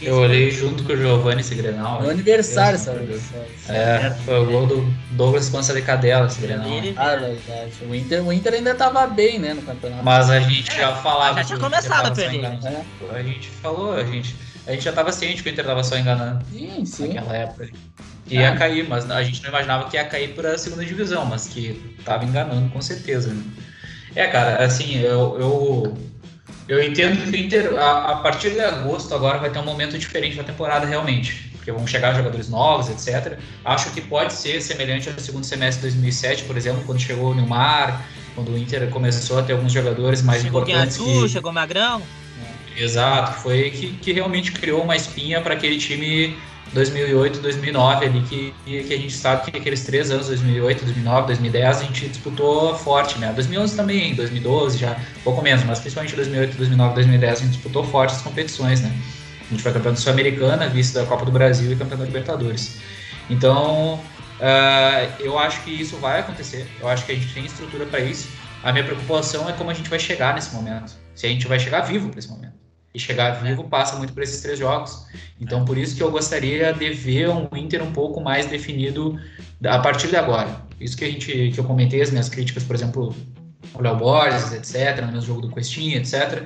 Eu olhei junto com o Giovanni esse Grenal. No aniversário, sabe? É, foi o gol do Douglas Consa de Cadela esse Grenal. Ah, verdade. O Inter, o Inter ainda tava bem, né, no campeonato. Mas a gente já falava. Já tinha começado a perder. É. A gente falou, a gente, a gente já tava ciente que o Inter tava só enganando. Sim, sim. Naquela época. Que ia cair, mas a gente não imaginava que ia cair para a segunda divisão, mas que tava enganando com certeza. Né? É, cara, assim, eu, eu eu entendo que o Inter, a, a, partir de agosto, agora vai ter um momento diferente da temporada, realmente. Porque vão chegar jogadores novos, etc. Acho que pode ser semelhante ao segundo semestre de 2007, por exemplo, quando chegou o Neymar, quando o Inter começou a ter alguns jogadores mais chegou importantes. Chegou Guiatu, que... chegou Magrão. Exato, foi que, que realmente criou uma espinha para aquele time 2008, 2009 ali, que, que a gente sabe que aqueles três anos, 2008, 2009, 2010, a gente disputou forte, né? 2011 também, 2012 já, pouco menos, mas principalmente 2008, 2009, 2010 a gente disputou forte as competições, né? A gente foi campeão da Sul-Americana, vice da Copa do Brasil e campeão da Libertadores. Então, uh, eu acho que isso vai acontecer, eu acho que a gente tem estrutura para isso. A minha preocupação é como a gente vai chegar nesse momento, se a gente vai chegar vivo para esse momento e chegar vivo passa muito por esses três jogos. Então, por isso que eu gostaria de ver um Inter um pouco mais definido a partir de agora. Isso que a gente que eu comentei as minhas críticas, por exemplo, o Léo Borges, etc, no jogo do Questinha, etc.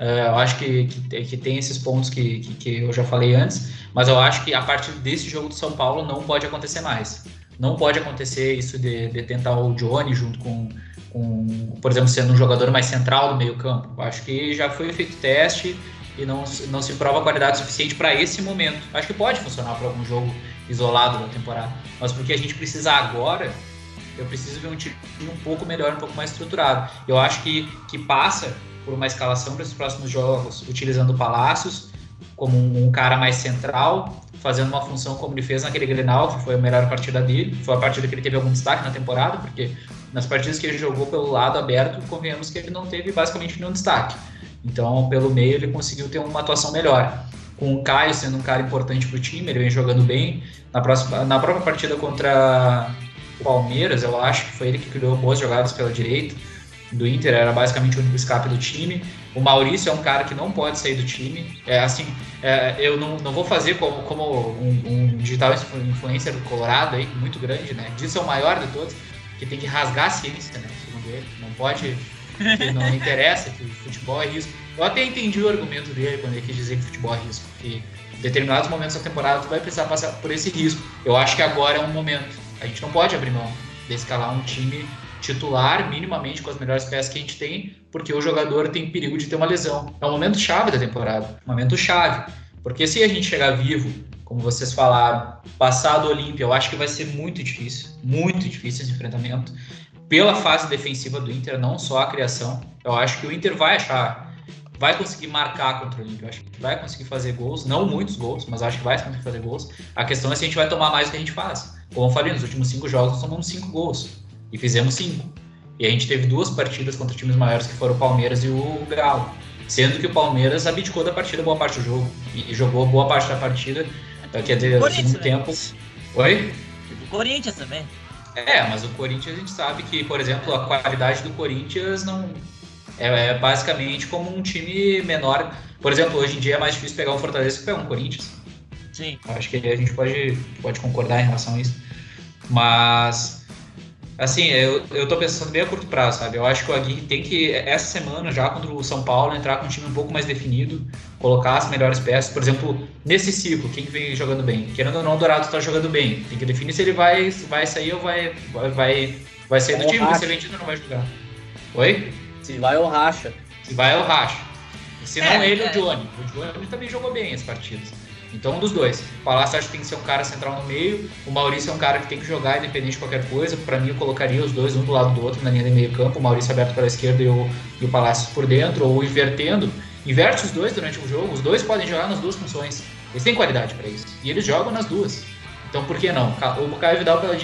Uh, eu acho que, que, que, tem esses pontos que, que, que eu já falei antes, mas eu acho que a partir desse jogo do São Paulo não pode acontecer mais. Não pode acontecer isso de, de tentar o Johnny junto com com, por exemplo, sendo um jogador mais central do meio campo. Acho que já foi feito teste e não, não se prova qualidade suficiente para esse momento. Acho que pode funcionar para algum jogo isolado da temporada, mas porque a gente precisa agora, eu preciso ver um time um pouco melhor, um pouco mais estruturado. Eu acho que, que passa por uma escalação para os próximos jogos, utilizando o Palácios como um, um cara mais central, fazendo uma função como ele fez naquele Grenal, que foi a melhor partida dele, foi a partida que ele teve algum destaque na temporada, porque nas partidas que ele jogou pelo lado aberto, convenhamos que ele não teve basicamente nenhum destaque. Então, pelo meio, ele conseguiu ter uma atuação melhor. Com o Caio sendo um cara importante para o time, ele vem jogando bem. Na, próxima, na própria partida contra o Palmeiras, eu acho que foi ele que criou boas jogadas pela direita do Inter, era basicamente o único escape do time. O Maurício é um cara que não pode sair do time. É assim, é, eu não, não vou fazer como, como um, um digital influencer do Colorado aí, muito grande, né? Disso é o maior de todos que tem que rasgar a ciência, né? Segundo ele. Não pode. não [LAUGHS] interessa que futebol é risco. Eu até entendi o argumento dele quando ele quis dizer que futebol é risco, que em determinados momentos da temporada tu vai precisar passar por esse risco. Eu acho que agora é um momento. A gente não pode abrir mão de escalar um time titular minimamente com as melhores peças que a gente tem, porque o jogador tem perigo de ter uma lesão. É um momento chave da temporada, um momento chave. Porque se a gente chegar vivo como vocês falaram, passar do Olímpia, eu acho que vai ser muito difícil, muito difícil esse enfrentamento. Pela fase defensiva do Inter, não só a criação. Eu acho que o Inter vai achar vai conseguir marcar contra o Olímpia. Acho que vai conseguir fazer gols, não muitos gols, mas acho que vai conseguir fazer gols. A questão é se a gente vai tomar mais do que a gente faz. Como eu falei, nos últimos cinco jogos nós tomamos cinco gols e fizemos cinco. E a gente teve duas partidas contra times maiores que foram o Palmeiras e o Galo. Sendo que o Palmeiras abdicou da partida boa parte do jogo e jogou boa parte da partida, quer dizer, no segundo tempo. Oi? O Corinthians também. É, mas o Corinthians a gente sabe que, por exemplo, a qualidade do Corinthians não é, é, basicamente como um time menor. Por exemplo, hoje em dia é mais difícil pegar um Fortaleza que pegar um Corinthians. Sim. Acho que a gente pode, pode concordar em relação a isso. Mas, assim, eu, eu tô pensando bem a curto prazo, sabe? Eu acho que o Aguirre tem que, essa semana, já contra o São Paulo, entrar com um time um pouco mais definido, colocar as melhores peças. Por exemplo, nesse ciclo, quem vem jogando bem? Querendo ou não, o Dourado tá jogando bem. Tem que definir se ele vai, vai sair ou vai, vai, vai sair do time, se ele vendido não vai jogar. Oi? Se vai ou racha. Se vai ou racha. Se não é, ele, é. o Johnny. O Johnny também jogou bem as partidas. Então, um dos dois. O Palácio acho que tem que ser um cara central no meio. O Maurício é um cara que tem que jogar independente de qualquer coisa. Para mim, eu colocaria os dois um do lado do outro na linha de meio campo. O Maurício aberto a esquerda e o, e o Palácio por dentro, ou invertendo. Inverte os dois durante o jogo. Os dois podem jogar nas duas funções. Eles têm qualidade para isso. E eles jogam nas duas. Então, por que não? O Caio Vidal pela,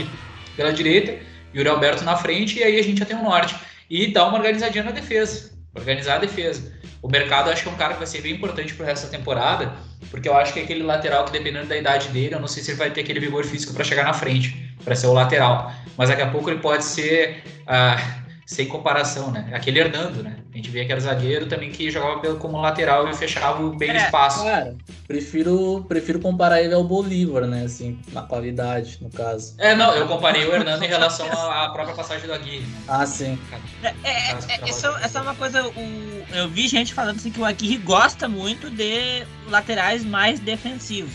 pela direita e o Alberto na frente. E aí a gente já tem o um norte e dar uma organizadinha na defesa. Organizar a defesa. O mercado acho que é um cara que vai ser bem importante pro resto da temporada, porque eu acho que é aquele lateral que, dependendo da idade dele, eu não sei se ele vai ter aquele vigor físico para chegar na frente, para ser o lateral. Mas daqui a pouco ele pode ser. Uh, sem comparação, né? Aquele Hernando, né? A gente via que era zagueiro também que jogava como lateral e fechava bem é, o espaço. Cara, prefiro, prefiro comparar ele ao Bolívar, né? Assim, na qualidade, no caso. É, não, eu comparei o Hernando em relação à própria passagem do Aguirre. Né? Ah, sim. É, é, é essa, essa, é uma coisa, o, eu vi gente falando assim que o Aguirre gosta muito de laterais mais defensivos.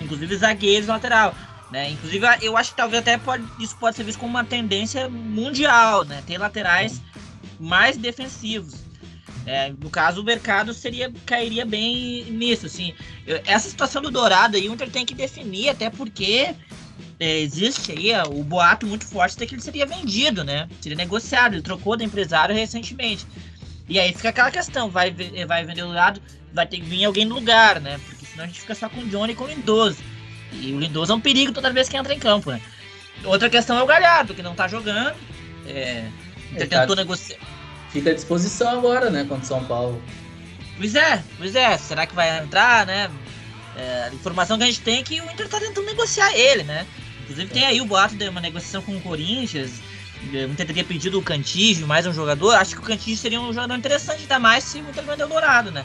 Inclusive zagueiros lateral. Né? Inclusive, eu acho que talvez até pode, isso pode ser visto como uma tendência mundial, né? Ter laterais mais defensivos. É, no caso, o mercado seria cairia bem nisso, assim. Eu, essa situação do Dourado aí, o Inter tem que definir, até porque é, existe aí o boato muito forte de que ele seria vendido, né? Seria negociado, ele trocou do empresário recentemente. E aí fica aquela questão, vai, vai vender o Dourado, vai ter que vir alguém no lugar, né? Porque senão a gente fica só com o Johnny e com o Lindoso. E o Lindoso é um perigo toda vez que entra em campo, né? Outra questão é o Galhardo, que não tá jogando. É, tentou tá, negociar. Fica à disposição agora, né, contra o São Paulo. Pois é, pois é. Será que vai entrar, né? É, a informação que a gente tem é que o Inter tá tentando negociar ele, né? Inclusive é. tem aí o boato de uma negociação com o Corinthians. O Inter teria pedido o Cantígio, mais um jogador. Acho que o Cantígio seria um jogador interessante, ainda mais se o Inter vender o Dourado, né?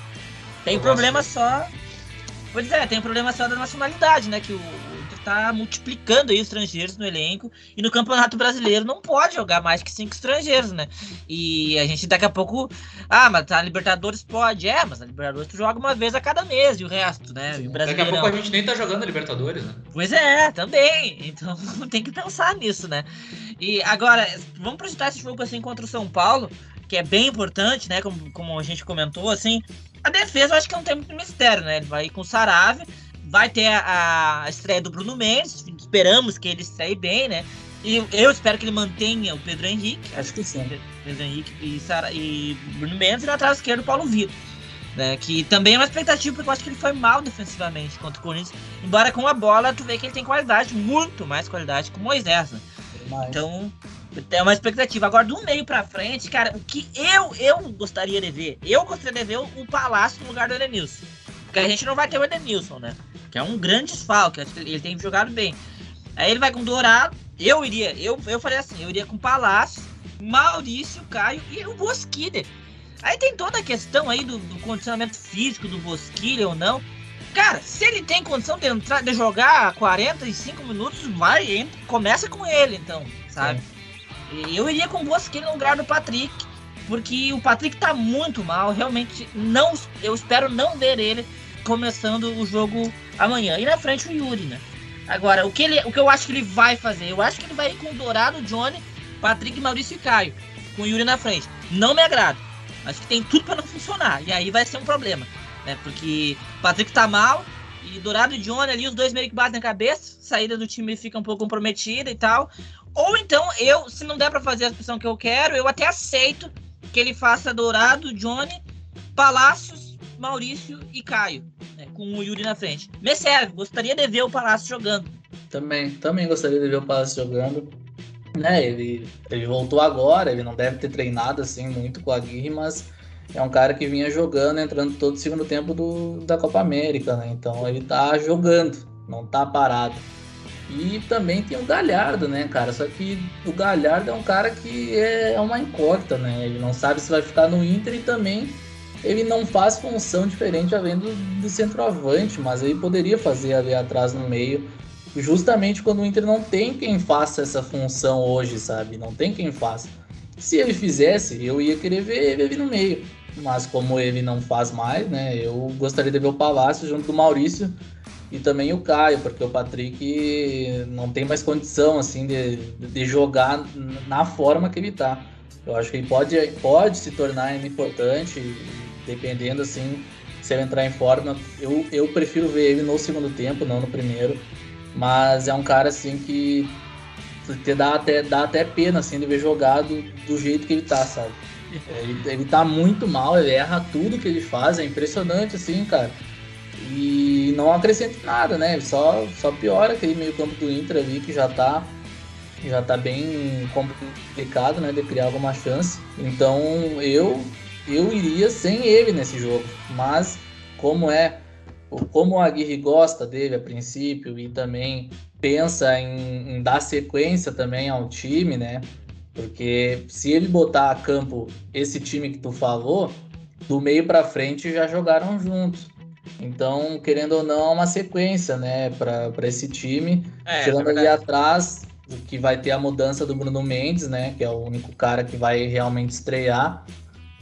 Tem Eu problema só Pois é, tem um problema só da nacionalidade, né? Que o, Inter tá multiplicando aí os estrangeiros no elenco. E no Campeonato Brasileiro não pode jogar mais que cinco estrangeiros, né? E a gente daqui a pouco. Ah, mas a Libertadores pode. É, mas a Libertadores tu joga uma vez a cada mês e o resto, né? Sim, daqui a pouco a gente nem tá jogando a Libertadores, né? Pois é, também. Então [LAUGHS] tem que pensar nisso, né? E agora, vamos projetar esse jogo assim contra o São Paulo, que é bem importante, né? Como, como a gente comentou, assim. A defesa eu acho que não tem muito mistério, né? Ele vai com o Sarave, vai ter a, a, estreia do Bruno Mendes, esperamos que ele estreie bem, né? E eu espero que ele mantenha o Pedro Henrique. Acho que sim. Pedro Henrique e, Sara, e Bruno Mendes e na trás esquerda o Paulo Vitor. Né, que também é uma expectativa, porque eu acho que ele foi mal defensivamente contra o Corinthians. Embora com a bola, tu vê que ele tem qualidade, muito mais qualidade que o Moisés. Né? Então, é uma expectativa. Agora, do meio pra frente, cara, o que eu, eu gostaria de ver? Eu gostaria de ver o, Palácio no lugar do Edenilson. Porque a gente não vai ter o Edenilson, né? Que é um grande desfalque. Ele tem jogado bem. Aí ele vai com o Dourado. Eu iria, eu, eu falei assim, eu iria com o Palácio, Maurício, Caio e o Bosquilha. Aí tem toda a questão aí do, do condicionamento físico do Bosquilha ou não. Cara, se ele tem condição de entrar, de jogar 45 minutos, vai, entra, começa com ele, então, sabe? Eu iria com o Bosquilha no lugar do Patrick, porque o Patrick tá muito mal. Realmente, não, eu espero não ver ele começando o jogo amanhã. E na frente o Yuri, né? Agora, o que, ele, o que eu acho que ele vai fazer? Eu acho que ele vai ir com o Dourado, Johnny, Patrick, Maurício e Caio, com o Yuri na frente. Não me agrada. Acho que tem tudo para não funcionar. E aí vai ser um problema. Né? Porque o Patrick tá mal, e Dourado e Johnny ali, os dois meio que batem na cabeça. Saída do time fica um pouco comprometida e tal. Ou então, eu, se não der para fazer a posição que eu quero, eu até aceito que ele faça Dourado, Johnny, Palácios, Maurício e Caio, né, com o Yuri na frente. Me serve, gostaria de ver o Palácio jogando. Também, também gostaria de ver o Palácio jogando. Né, ele, ele voltou agora, ele não deve ter treinado assim muito com a Aguirre, mas é um cara que vinha jogando, entrando todo o segundo tempo do, da Copa América, né? Então ele tá jogando, não tá parado. E também tem o Galhardo, né, cara? Só que o Galhardo é um cara que é uma incógnita, né? Ele não sabe se vai ficar no Inter e também ele não faz função diferente além do, centroavante, mas ele poderia fazer ali atrás no meio, justamente quando o Inter não tem quem faça essa função hoje, sabe? Não tem quem faça. Se ele fizesse, eu ia querer ver ele no meio mas como ele não faz mais, né, eu gostaria de ver o Palácio junto do Maurício e também o Caio, porque o Patrick não tem mais condição assim de, de jogar na forma que ele está. Eu acho que ele pode, pode se tornar importante, dependendo assim, se ele entrar em forma. Eu, eu prefiro ver ele no segundo tempo, não no primeiro. Mas é um cara assim que te dá até, dá até pena assim, de ver jogado do jeito que ele tá, sabe? [LAUGHS] Ele, ele tá muito mal, ele erra tudo que ele faz, é impressionante, assim, cara. E não acrescenta nada, né? Só, só piora aquele meio campo do Inter ali, que já tá, já tá bem complicado, né? De criar alguma chance. Então eu, eu iria sem ele nesse jogo. Mas como é como o Aguirre gosta dele a princípio e também pensa em, em, dar sequência também ao time, né? Porque se ele botar a campo esse time que tu falou, do meio para frente já jogaram juntos. Então, querendo ou não, é uma sequência, né, para esse time. É, Tirando é ali atrás, que vai ter a mudança do Bruno Mendes, né, que é o único cara que vai realmente estrear.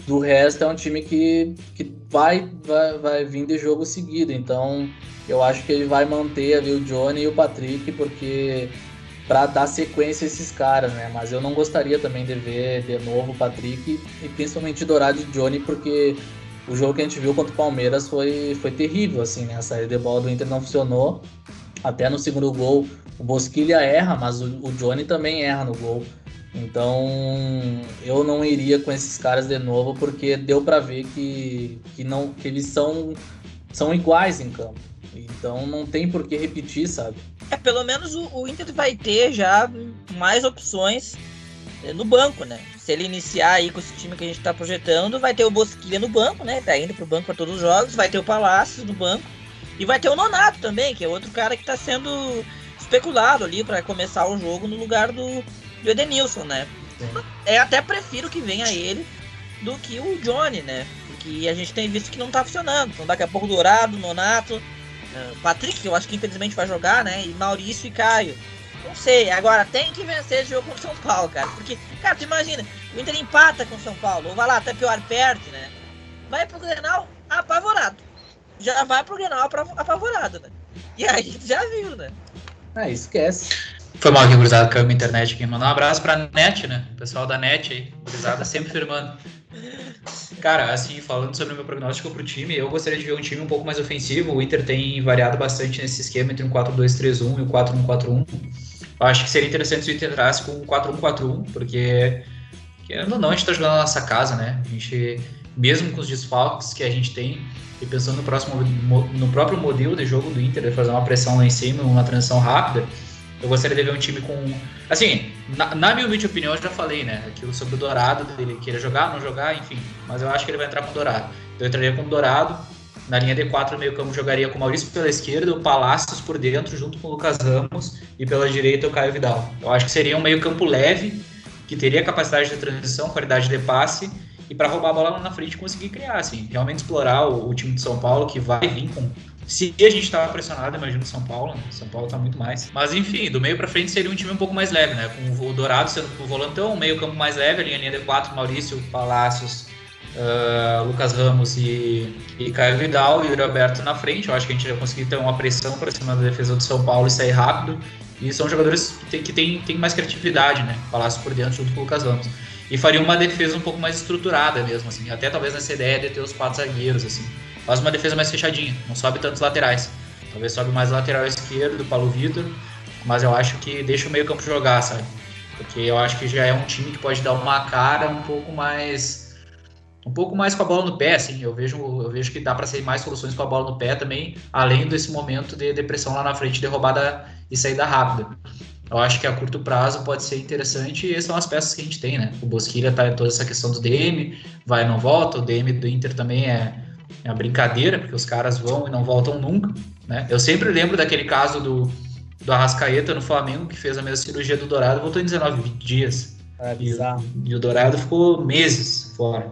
Do resto, é um time que, que vai, vai, vai vir de jogo seguido. Então, eu acho que ele vai manter ali o Johnny e o Patrick, porque para dar sequência a esses caras, né? Mas eu não gostaria também de ver de novo o Patrick e principalmente Dourado e Johnny, porque o jogo que a gente viu contra o Palmeiras foi, foi terrível, assim, né? A saída de bola do Inter não funcionou. Até no segundo gol, o Bosquilha erra, mas o, o Johnny também erra no gol. Então, eu não iria com esses caras de novo, porque deu para ver que, que, não, que eles são, são iguais em campo. Então não tem por que repetir, sabe? É, pelo menos o, o Inter vai ter já mais opções no banco, né? Se ele iniciar aí com esse time que a gente tá projetando, vai ter o Bosquilha no banco, né? Tá indo pro banco para todos os jogos, vai ter o Palácio no banco e vai ter o Nonato também, que é outro cara que tá sendo especulado ali para começar o jogo no lugar do, do Edenilson, né? É até prefiro que venha ele do que o Johnny, né? Porque a gente tem visto que não tá funcionando. Então daqui a pouco Dourado, Nonato, Uh, Patrick, eu acho que infelizmente vai jogar, né? E Maurício e Caio. Não sei, agora tem que vencer esse jogo contra o São Paulo, cara. Porque, cara, tu imagina, o Inter empata com o São Paulo, ou vai lá, até pior, perde, né? Vai pro Grenal apavorado. Já vai pro Grenal apavorado, né? E aí já viu, né? Ah, esquece. Foi mal aqui, gurizada, caiu a internet aqui. Mandar um abraço pra NET, né? O pessoal da NET aí, gurizada sempre firmando. Cara, assim, falando sobre o meu prognóstico pro time, eu gostaria de ver um time um pouco mais ofensivo. O Inter tem variado bastante nesse esquema entre um 4-2-3-1 e um 4-1-4-1. Eu acho que seria interessante se o Inter entrasse com um 4-1-4-1, porque, querendo ou não, a gente tá jogando na nossa casa, né? A gente, mesmo com os desfalques que a gente tem, e pensando no, próximo, no próprio modelo de jogo do Inter, de fazer uma pressão lá em cima, uma transição rápida, eu gostaria de ver um time com. Assim, na, na minha humilde opinião, eu já falei, né? Aquilo sobre o Dourado, ele querer jogar, não jogar, enfim. Mas eu acho que ele vai entrar com o Dourado. Então eu entraria com o Dourado. Na linha D4, no meio campo, jogaria com Maurício pela esquerda, o Palácios por dentro, junto com o Lucas Ramos. E pela direita, o Caio Vidal. Eu acho que seria um meio campo leve, que teria capacidade de transição, qualidade de passe. E para roubar a bola lá na frente conseguir criar, assim. Realmente explorar o, o time de São Paulo, que vai vir com se a gente estava pressionado, imagino São Paulo, né? São Paulo está muito mais. Mas enfim, do meio para frente seria um time um pouco mais leve, né? Com o Dourado sendo o volantão, meio campo mais leve, a linha D4, Maurício, Palácios, uh, Lucas Ramos e, e Caio Vidal e o Roberto na frente. Eu acho que a gente vai conseguir ter uma pressão para cima da defesa do São Paulo e sair rápido. E são jogadores que têm tem, mais criatividade, né? Palácio por dentro junto com o Lucas Ramos. E faria uma defesa um pouco mais estruturada mesmo, assim. Até talvez nessa ideia de ter os quatro zagueiros, assim faz uma defesa mais fechadinha, não sobe tantos laterais. Talvez sobe mais lateral esquerdo do Paulo Vitor, mas eu acho que deixa o meio campo jogar, sabe? Porque eu acho que já é um time que pode dar uma cara um pouco mais um pouco mais com a bola no pé, assim. Eu vejo, eu vejo que dá para ser mais soluções com a bola no pé também, além desse momento de depressão lá na frente, derrubada e saída rápida. Eu acho que a curto prazo pode ser interessante e essas são as peças que a gente tem, né? O Bosquilha tá em toda essa questão do DM, vai e não volta, o DM do Inter também é, é uma brincadeira, porque os caras vão e não voltam nunca, né? Eu sempre lembro daquele caso do, do Arrascaeta no Flamengo, que fez a mesma cirurgia do Dourado, voltou em 19 dias. É e, e, o Dourado ficou meses fora.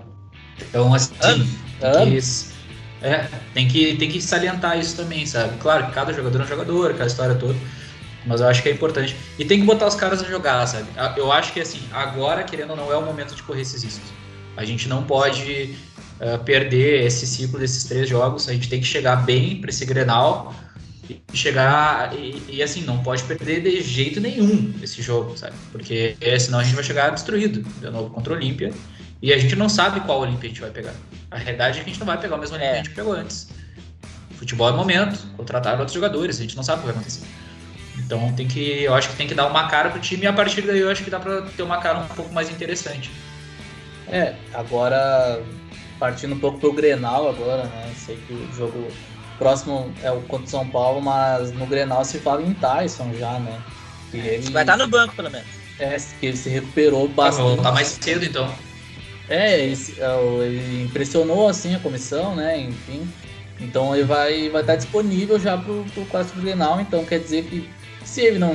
Então, assim, tem, que, é, tem, que, tem que salientar isso também, sabe? Claro que cada jogador é um jogador, cada história toda, mas eu acho que é importante. E tem que botar os caras a jogar, sabe? Eu acho que, assim, agora, querendo ou não, é o momento de correr esses riscos. A gente não pode uh, perder esse ciclo desses três jogos, a gente tem que chegar bem para esse Grenal e chegar e, e, assim não pode perder de jeito nenhum esse jogo, sabe? Porque senão a gente vai chegar destruído de novo contra o Olímpia e a gente não sabe qual Olímpia a gente vai pegar. A realidade é que a gente não vai pegar o mesmo Olímpia é. que a gente pegou antes. Futebol é momento, contratar outros jogadores, a gente não sabe o que vai acontecer. Então tem que, eu acho que tem que dar uma cara pro time e a partir daí eu acho que dá para ter uma cara um pouco mais interessante. É, agora partindo um pouco pro Grenal agora, né? Sei que o jogo próximo é o contra o São Paulo, mas no Grenal se fala em Tyson já, né? Que ele... Vai estar no banco, pelo menos. É, que ele se recuperou bastante. Tá mais cedo, então. É, ele, é, ele, impressionou assim a comissão, né? Enfim. Então ele vai, vai estar disponível já pro, pro clássico Grenal, então quer dizer que se ele não.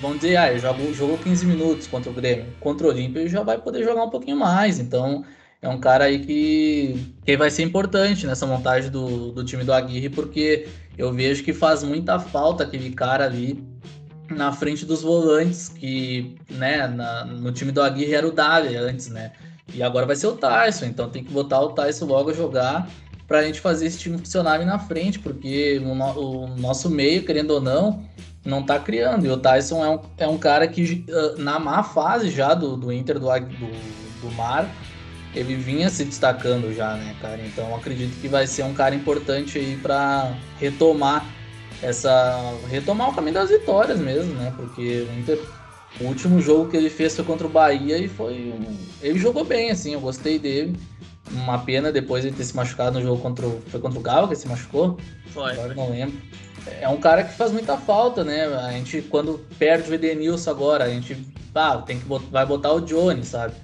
Vamos dizer, ah, jogou, jogou 15 minutos contra o Grêmio, contra o Olímpio, ele já vai poder jogar um pouquinho mais. Então é um cara aí que, que vai ser importante nessa montagem do, do time do Aguirre, porque eu vejo que faz muita falta aquele cara ali na frente dos volantes, que né, na, no time do Aguirre era o Dali antes, né? E agora vai ser o Tyson, então tem que botar o Tyson logo a jogar para a gente fazer esse time funcionar ali na frente, porque o, o, nosso meio, querendo ou não, não tá criando. E o Tyson é um, é um cara que, uh, na má fase já do, do Inter do, do, do Mar, ele vinha se destacando já, né, cara? Então acredito que vai ser um cara importante aí para retomar essa. retomar o caminho das vitórias mesmo, né? Porque o Inter o último jogo que ele fez foi contra o Bahia e foi. Um... Ele jogou bem, assim, eu gostei dele. Uma pena depois ele ter se machucado no jogo contra o. Foi contra o Galo que ele se machucou? Foi. Agora não lembro. É um cara que faz muita falta, né? A gente, quando perde o Edenilson agora, a gente ah, tem que vai botar o Johnny, sabe?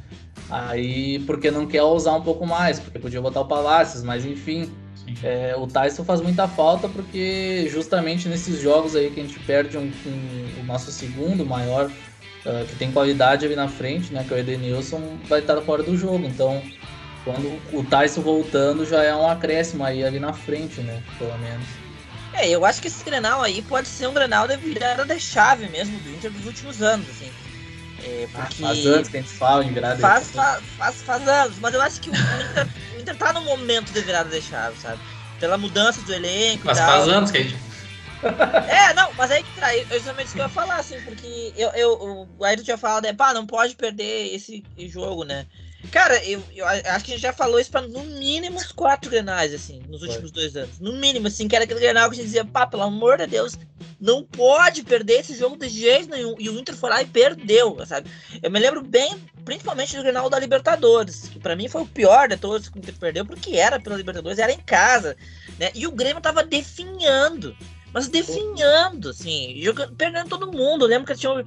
Aí, porque não quer usar um pouco mais, porque podia botar o Palácios, mas enfim. É, o Tyson faz muita falta porque justamente nesses jogos aí que a gente perde um, um, o nosso segundo maior que tem qualidade ali na frente, né? Que é o Edenilson, vai estar fora do jogo. Então, quando o Tyson voltando, já é um acréscimo aí ali na frente, né? Pelo menos. É, eu acho que esse Grenal aí pode ser um Grenal da virada da chave mesmo do Inter dos últimos anos, assim. É, ah, porque... Ah, faz anos que a gente fala em virada faz, faz, faz, faz, anos, mas eu acho que o Inter, o Inter tá no momento de virada da chave, sabe? Pela mudança do elenco Mas faz anos que a gente é, não, mas aí que tá, eu justamente isso que eu ia falar, assim, porque eu, eu, o Ayrton tinha falado, é, pá, não pode perder esse jogo, né? Cara, eu, eu acho que a gente já falou isso pra no mínimo uns quatro grenais, assim, nos últimos Foi. dois anos. No mínimo, assim, que era aquele grenal que a gente dizia, pá, pelo amor de Deus, não pode perder esse jogo de jeito nenhum. E o Inter foi lá e perdeu, sabe? Eu me lembro bem, principalmente do grenal da Libertadores, que pra mim foi o pior de todos que o Inter perdeu, porque era pela Libertadores, era em casa, né? E o Grêmio tava definhando mas definhando, assim, jogando, perdendo todo mundo. Eu lembro que eles tinham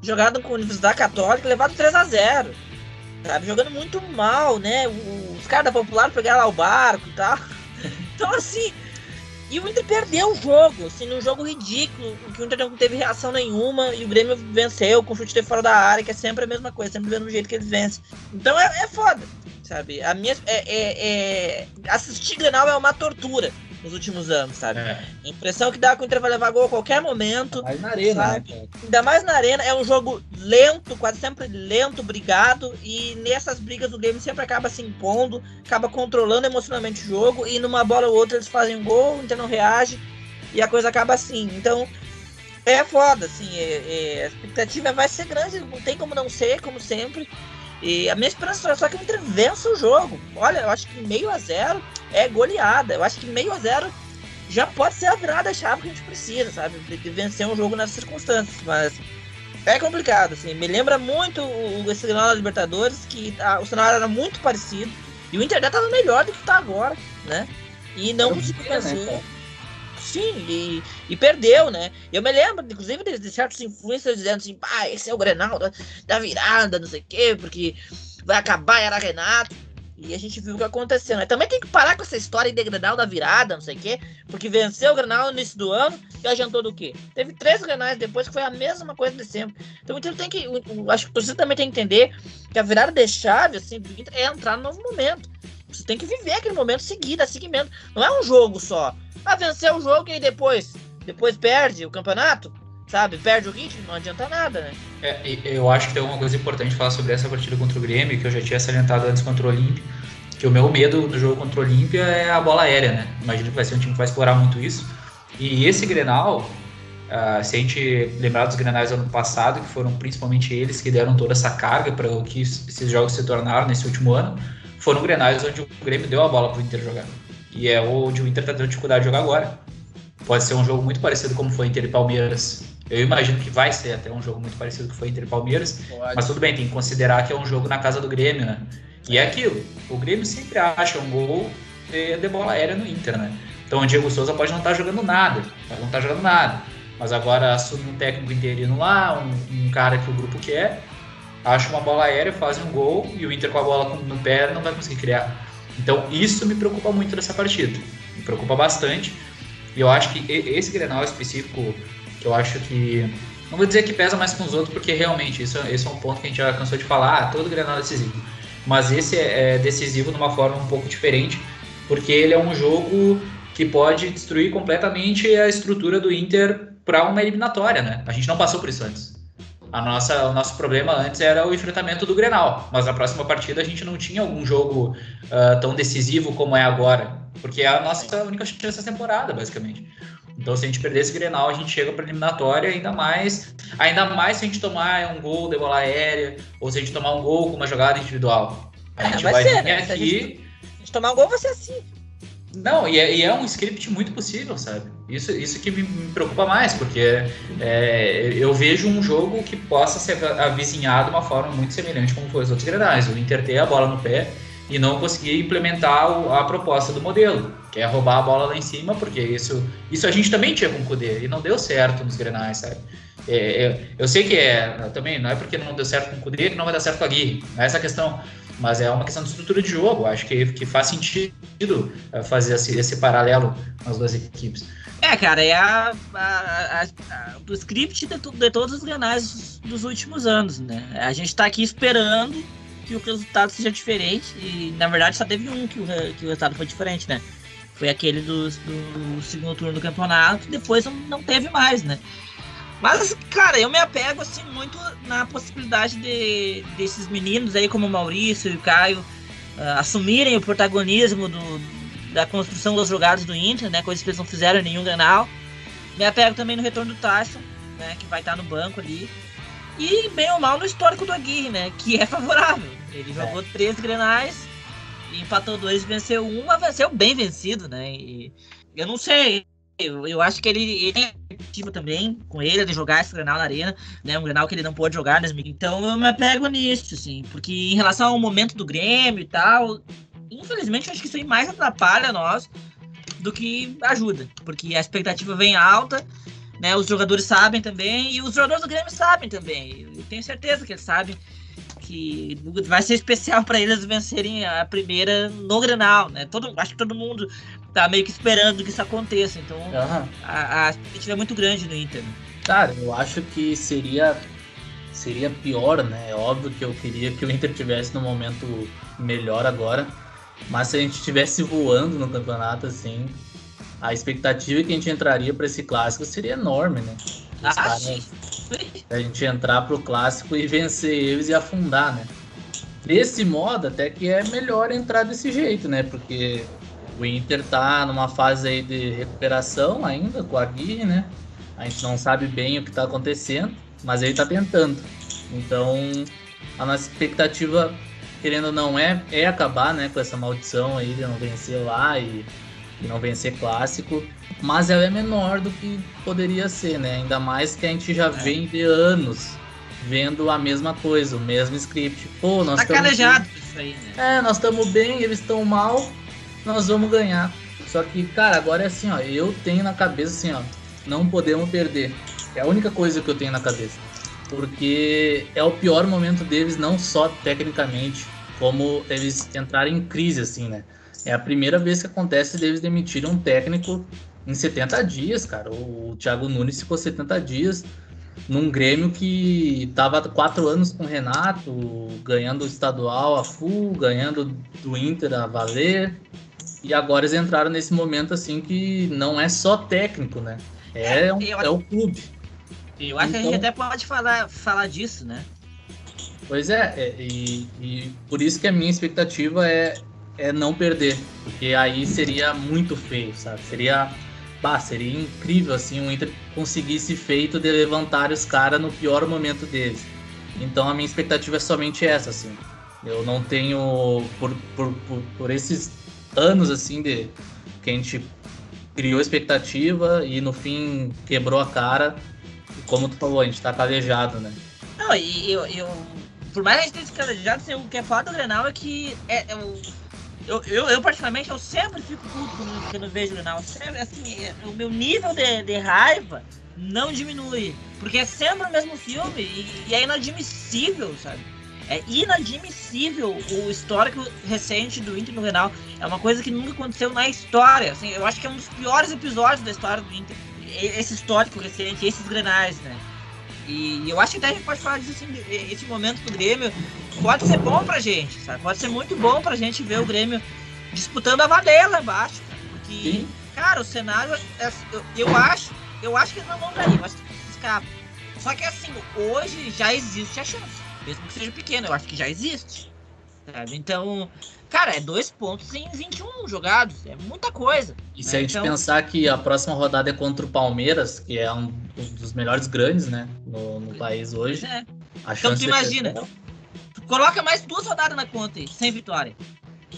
jogado com a Universidade Católica levado 3 a 0 Sabe, jogando muito mal, né? Os caras da Popular pegaram lá o barco e tal. [LAUGHS] Então, assim, e o Inter perdeu o jogo, assim, num jogo ridículo, que o Inter não teve reação nenhuma e o Grêmio venceu com chute de fora da área, que é sempre a mesma coisa, sempre do mesmo jeito que eles vencem. Então é, é foda, sabe? A minha, é, é, é... Assistir Grenal é uma tortura nos últimos anos, sabe? É. A impressão que dá que o Inter vai levar gol a qualquer momento. Ainda mais na arena, sabe? né? Ainda mais na arena. É um jogo lento, quase sempre lento, brigado. E nessas brigas o Grêmio sempre acaba se impondo, acaba controlando emocionalmente o jogo. E numa bola ou outra eles fazem gol, o Inter não reage. E a coisa acaba assim. Então. É foda, assim, é, é, a expectativa vai ser grande, não tem como não ser, como sempre. E a minha esperança é só que o Inter vença o jogo. Olha, eu acho que meio a zero é goleada. Eu acho que meio a zero já pode ser a virada chave que a gente precisa, sabe? De vencer um jogo nessas circunstâncias. Mas é complicado, assim. Me lembra muito o, esse final da Libertadores, que a, o cenário era muito parecido. E o Inter já tava melhor do que tá agora, né? E não conseguiu vencer. Né, Sim, e, e, perdeu, né? Eu me lembro, inclusive, de, de certos influencers dizendo assim, pá, esse é o Grenal da, da virada, não sei o quê, porque vai acabar, era Renato. E a gente viu o que aconteceu, né? Também tem que parar com essa história de Grenal da virada, não sei o quê, porque venceu o Grenal no início do ano e adiantou do quê? Teve três Grenais depois que foi a mesma coisa de sempre. Então o Inter tem que, acho que o torcedor também tem que entender que a virada de chave, assim, do Inter é entrar no novo momento. Você tem que viver aquele momento seguido, a seguimento. Não é um jogo só. Ah, vencer o jogo e depois, depois perde o campeonato, sabe? Perde o ritmo, não adianta nada, né? É, eu acho que tem uma coisa importante falar sobre essa partida contra o Grêmio, que eu já tinha salientado antes contra o Olímpia, que o meu medo no jogo contra o Olímpia é a bola aérea, né? Imagino que vai ser um time que vai explorar muito isso. E esse Grenal, uh, se a gente lembrar dos Grenais do ano passado, que foram principalmente eles que deram toda essa carga para o que esses jogos se tornaram nesse último ano, foram Grenais onde o Grêmio deu a bola para o Inter jogar. E é onde o Inter está tendo dificuldade de jogar agora. Pode ser um jogo muito parecido como foi Inter e Palmeiras. Eu imagino que vai ser até um jogo muito parecido que foi Inter e Palmeiras. Pode. Mas tudo bem, tem que considerar que é um jogo na casa do Grêmio, né? E é aquilo. O Grêmio sempre acha um gol de bola aérea no Inter, né? Então o Diego Souza pode não estar tá jogando nada. Pode não estar tá jogando nada. Mas agora assume um técnico interino lá, um, um cara que o grupo quer, acha uma bola aérea, faz um gol e o Inter com a bola no pé não vai conseguir criar. Então isso me preocupa muito nessa partida. Me preocupa bastante. E eu acho que esse Grenal específico, eu acho que. Não vou dizer que pesa mais com os outros, porque realmente isso, esse é um ponto que a gente já cansou de falar, ah, todo Grenal é decisivo. Mas esse é, é decisivo de uma forma um pouco diferente, porque ele é um jogo que pode destruir completamente a estrutura do Inter para uma eliminatória, né? A gente não passou por isso antes. A nossa, o nosso problema antes era o enfrentamento do Grenal, mas na próxima partida a gente não tinha algum jogo uh, tão decisivo como é agora, porque é a nossa única chance dessa temporada, basicamente. Então, se a gente perder esse Grenal, a gente chega para eliminatória, ainda mais, ainda mais se a gente tomar um gol de bola aérea, ou se a gente tomar um gol com uma jogada individual. A gente é, vai, vai ser, vir né? aqui. Se a gente, a gente tomar um gol, vai ser assim. Não, e é, e é, um script muito possível, sabe? Isso, isso que me, me preocupa mais, porque é, eu vejo um jogo que possa ser avizinhado de uma forma muito semelhante como foi os outros grenais. O Inter ter a bola no pé e não conseguir implementar a proposta do modelo, que é roubar a bola lá em cima, porque isso, isso a gente também tinha com o Kudê, e não deu certo nos grenais, sabe? É, eu, eu, sei que é, também não é porque não deu certo com o Kudê que não vai dar certo com a Gui, não é essa questão mas é uma questão de estrutura de jogo. Acho que, que faz sentido eh, fazer esse, esse paralelo nas duas equipes. É, cara, é a, a, a, o script de, de, todos os granais dos últimos anos, né? A gente tá aqui esperando que o resultado seja diferente e, na verdade, só teve um que o, que o resultado foi diferente, né? Foi aquele do, do segundo turno do campeonato, depois não, não teve mais, né? Mas, cara, eu me apego assim muito na possibilidade de desses meninos aí, como o Maurício e o Caio, uh, assumirem o protagonismo do, da construção das jogadas do Inter, né? Coisas que eles não fizeram em nenhum canal. Me apego também no retorno do Tyson, né? Que vai estar no banco ali. E bem ou mal no histórico do Aguirre, né? Que é favorável. Ele jogou é. três grenais, empatou dois, venceu um, mas venceu bem vencido, né? E eu não sei, eu, eu acho que ele, ele é ativo também com ele de jogar esse Grenal na arena, né? Um Grenal que ele não pôde jogar, né? Então eu me apego nisso, assim, porque em relação ao momento do Grêmio e tal, infelizmente acho que isso aí mais atrapalha nós do que ajuda, porque a expectativa vem alta, né? Os jogadores sabem também, e os jogadores do Grêmio sabem também. Eu tenho certeza que eles sabem que vai ser especial para eles vencerem a primeira no Grenal, né? Todo, acho que todo mundo tá meio que esperando que isso aconteça. Então uhum. a, a expectativa é muito grande no Inter. Cara, eu acho que seria seria pior, né? É óbvio que eu queria que o Inter tivesse no momento melhor agora, mas se a gente estivesse voando no campeonato assim, a expectativa que a gente entraria para esse clássico seria enorme, né? Ah, a gente entrar pro clássico e vencer eles e afundar, né? Desse modo, até que é melhor entrar desse jeito, né? Porque o Inter tá numa fase aí de recuperação ainda com a Aguirre, né? A gente não sabe bem o que tá acontecendo, mas ele tá tentando. Então, a nossa expectativa, querendo ou não, é, é acabar né, com essa maldição aí de não vencer lá e, e não vencer clássico. Mas ela é menor do que poderia ser, né? Ainda mais que a gente já é. vem de anos vendo a mesma coisa, o mesmo script. Pô, nós tá calejado isso aí, né? É, nós estamos bem, eles estão mal, nós vamos ganhar. Só que, cara, agora é assim, ó, eu tenho na cabeça assim, ó, não podemos perder. É a única coisa que eu tenho na cabeça. Porque é o pior momento deles, não só tecnicamente, como eles entrarem em crise, assim, né? É a primeira vez que acontece deles demitirem um técnico em 70 dias, cara. O Thiago Nunes ficou 70 dias num Grêmio que estava quatro anos com o Renato, ganhando o estadual a full, ganhando do Inter a valer. E agora eles entraram nesse momento assim que não é só técnico, né? É, é, um, é o clube. Eu acho então, que a gente então até pode falar, falar disso, né? Pois é, é e, e, por isso que a minha expectativa é, é não perder, porque aí seria muito feio, sabe? Seria bah, seria incrível assim o Inter conseguisse feito de levantar os caras no pior momento deles. Então a minha expectativa é somente essa, assim. Eu não tenho por, por, por, por esses anos assim de que a gente criou expectativa e no fim quebrou a cara. Como tu falou, a gente tá calejado, né? Não, e eu, eu por mais que a gente tenha calejado, assim, o que é foda do Grenal é que é, é eu, eu, eu, particularmente, eu sempre fico puto quando, quando vejo o Grenal. Sempre, assim, é, o meu nível de, de raiva não diminui. Porque é sempre o mesmo filme e, e é inadmissível, sabe? É inadmissível o histórico recente do Inter no Grenal. É uma coisa que nunca aconteceu na história. Assim, eu acho que é um dos piores episódios da história do Inter. Esse histórico recente, esses Grenais, né? E eu acho que até a gente pode falar disso assim, esse momento do Grêmio pode ser bom pra gente, sabe? Pode ser muito bom pra gente ver o Grêmio disputando a vadeia lá embaixo. Porque, Sim. cara, o cenário, é, eu, eu, acho, eu acho que eles não vão cair, eu acho que escapa. Só que assim, hoje já existe a chance. Mesmo que seja pequeno, eu acho que já existe. Sabe? Então, cara, é dois pontos em 21 jogados. É muita coisa. E né? se a gente então... pensar que a próxima rodada é contra o Palmeiras, que é um dos melhores grandes, né? No, no país hoje. É. então tu imagina. É tu coloca mais duas rodadas na conta aí, sem vitória.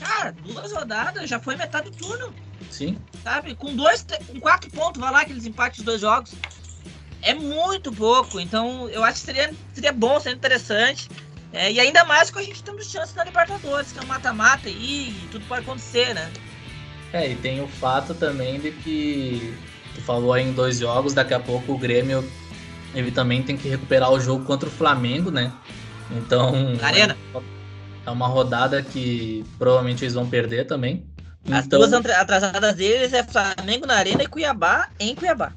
Cara, duas rodadas já foi metade do turno. Sim. Sabe? Com dois, com quatro pontos, vai lá aqueles empates de dois jogos. É muito pouco. Então, eu acho que seria, seria bom, seria interessante. É, e ainda mais com a gente tendo chance na Libertadores, que é um mata-mata aí, e tudo pode acontecer, né? É, e tem o fato também de que tu falou aí em dois jogos, daqui a pouco o Grêmio ele também tem que recuperar o jogo contra o Flamengo, né? Então. Na arena. É uma rodada que provavelmente eles vão perder também. As então... duas atrasadas deles é Flamengo na Arena e Cuiabá em Cuiabá.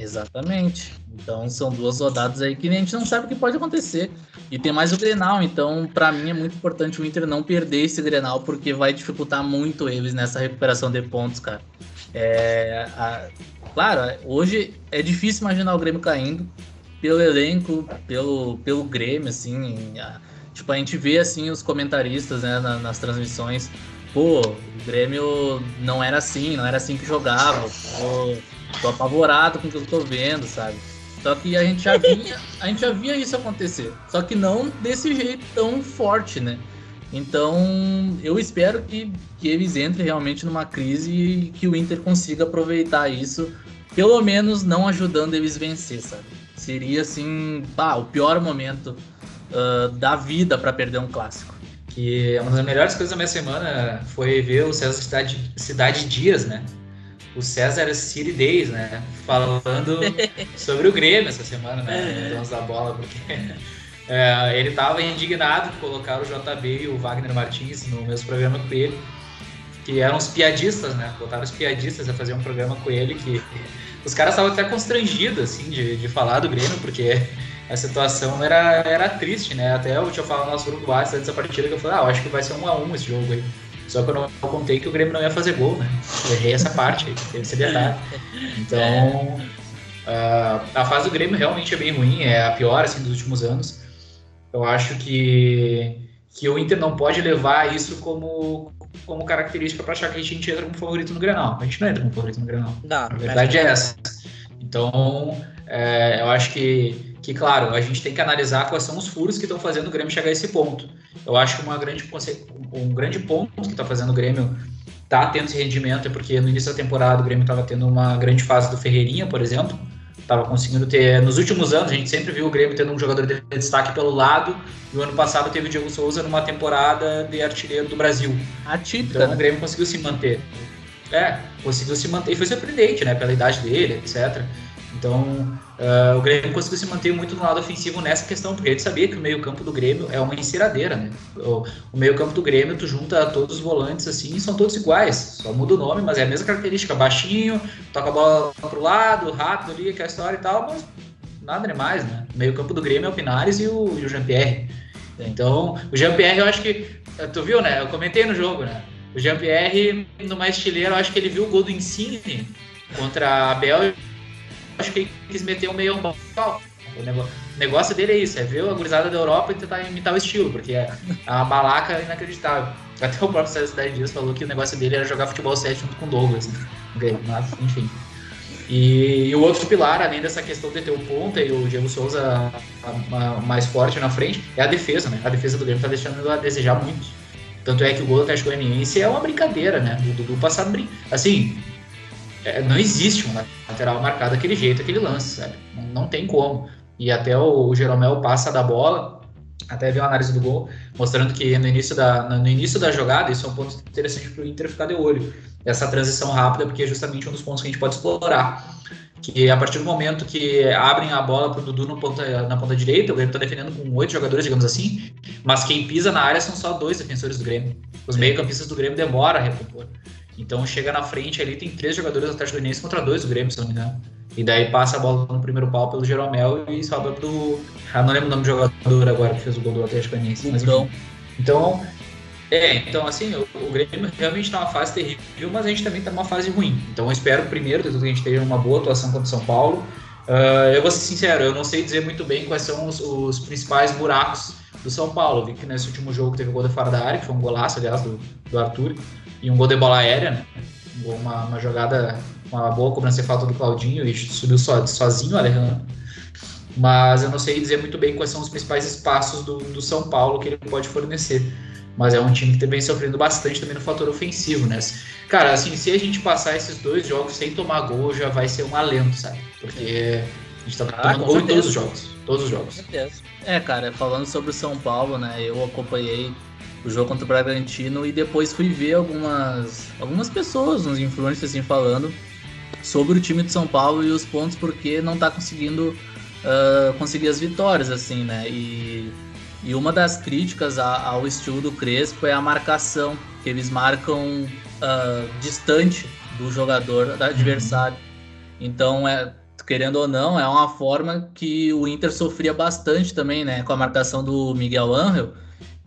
Exatamente. Então são duas rodadas aí que a gente não sabe o que pode acontecer. E tem mais o Grenal, então para mim é muito importante o Inter não perder esse Grenal, porque vai dificultar muito eles nessa recuperação de pontos, cara. É, a, claro, hoje é difícil imaginar o Grêmio caindo pelo elenco, pelo, pelo Grêmio, assim. A, tipo, a gente vê assim os comentaristas né, na, nas transmissões. Pô, o Grêmio não era assim, não era assim que jogava. Pô, tô apavorado com o que eu tô vendo, sabe? Só que a gente já via, a gente já via isso acontecer. Só que não desse jeito tão forte, né? Então, eu espero que, que eles entrem realmente numa crise e que o Inter consiga aproveitar isso, pelo menos não ajudando eles vencer, sabe? Seria, assim, pá, o pior momento uh, da vida para perder um clássico. Que uma das melhores coisas da minha semana foi ver o César Cidade, Cidade Dias, né? O César City Days, né? Falando [LAUGHS] sobre o Grêmio essa semana, né? Donos da bola, porque [LAUGHS] é, ele estava indignado de colocar o JB e o Wagner Martins no mesmo programa com ele, que eram os piadistas, né? Botaram os piadistas a fazer um programa com ele que [LAUGHS] os caras estavam até constrangidos, assim, de, de falar do Grêmio, porque a situação era, era triste, né? Até eu tinha falado no nosso grupo WhatsApp dessa partida que eu falei, ah, eu acho que vai ser um a um esse jogo aí. Só que eu não contei que o Grêmio não ia fazer gol, né? Eu errei essa parte, teve esse detalhe. Então, uh, a fase do Grêmio realmente é bem ruim, é a pior assim, dos últimos anos. Eu acho que, que o Inter não pode levar isso como, como característica para achar que a gente entra como favorito no Grenal. A gente não entra como favorito no Grenal. Não, a verdade é essa. Então, é, eu acho que que, claro, a gente tem que analisar quais são os furos que estão fazendo o Grêmio chegar a esse ponto. Eu acho que uma grande, um grande ponto que está fazendo o Grêmio tá tendo esse rendimento é porque no início da temporada o Grêmio estava tendo uma grande fase do Ferreirinha, por exemplo, Tava conseguindo ter. Nos últimos anos, a gente sempre viu o Grêmio tendo um jogador de destaque pelo lado. E o ano passado teve o Diego Souza numa temporada de artilheiro do Brasil. Atípica. Então né? o Grêmio conseguiu se manter. É, conseguiu se manter. E foi surpreendente, né? Pela idade dele, etc. Então, uh, o Grêmio conseguiu se manter muito no lado ofensivo nessa questão, porque a gente sabia que o meio-campo do Grêmio é uma enceradeira, né? O, o meio-campo do Grêmio, tu junta todos os volantes assim e são todos iguais. Só muda o nome, mas é a mesma característica: baixinho, toca a bola pro lado, rápido ali, aquela história e tal, mas nada demais, né? O meio-campo do Grêmio é o Pinares e o, e o Jean-Pierre. Então, o Jean-Pierre, eu acho que. Tu viu, né? Eu comentei no jogo, né? O Jean-Pierre, numa estileira, eu acho que ele viu o gol do Insigne contra a Bélgica acho que ele quis meter um meio pau. O negócio dele é isso, é ver a gurizada da Europa e tentar imitar o estilo, porque é uma balaca inacreditável. Até o próprio César Cidade Dias falou que o negócio dele era jogar futebol 7 junto com o Douglas. Né? Mas, enfim. E, e, o outro pilar, além dessa questão de ter o ponta e o Diego Souza a, a, mais forte na frente, é a defesa, né? A defesa do Grêmio tá deixando a desejar muito. Tanto é que o gol do Atlético Goianiense é uma brincadeira, né? O Dudu passar brin... Assim, é, não existe um lateral marcado daquele jeito, aquele lance, sabe? Não, não tem como. E até o, o Jeromel passa da bola, até vi uma análise do gol, mostrando que no início da, no início da jogada, isso é um ponto interessante para o Inter ficar de olho. Essa transição rápida, porque é justamente um dos pontos que a gente pode explorar. Que a partir do momento que abrem a bola para o Dudu ponta, na ponta direita, o Grêmio está defendendo com oito jogadores, digamos assim, mas quem pisa na área são só dois defensores do Grêmio. Os meio-campistas do Grêmio demoram a recompor. Então chega na frente ali, tem três jogadores do Atlético Goianiense contra dois do Grêmio, se não me engano. E daí passa a bola no primeiro pau pelo Jeromel e sobra pro. Ah, não lembro o nome do jogador agora que fez o gol do Atlético Goianiense. Mas, então, então, é, então assim, o, o Grêmio realmente tá numa fase terrível, mas a gente também tá numa fase ruim. Então eu espero primeiro que a gente tenha uma boa atuação contra o São Paulo. Uh, eu vou ser sincero, eu não sei dizer muito bem quais são os, os principais buracos do São Paulo. Eu vi que nesse último jogo teve o gol de fora da área, que foi um golaço, aliás, do, do Arthur e um gol de bola aérea, né? Uma, uma jogada, uma boa cobrança de falta do Claudinho e subiu so, sozinho o Alejandro. Mas eu não sei dizer muito bem quais são os principais espaços do, do São Paulo que ele pode fornecer. Mas é um time que vem sofrendo bastante também no fator ofensivo, né? Cara, assim, se a gente passar esses dois jogos sem tomar gol, já vai ser um alento, sabe? Porque a gente tá ah, tomando gol em todos os jogos. Todos os jogos. É, cara, falando sobre o São Paulo, né? Eu acompanhei o jogo contra o Bragantino e depois fui ver algumas, algumas pessoas, uns influencers assim, falando sobre o time de São Paulo e os pontos porque não tá conseguindo uh, conseguir as vitórias, assim, né? E, e uma das críticas ao estilo do Crespo é a marcação, que eles marcam uh, distante do jogador do adversário. Então, é, querendo ou não, é uma forma que o Inter sofria bastante também, né? Com a marcação do Miguel Angel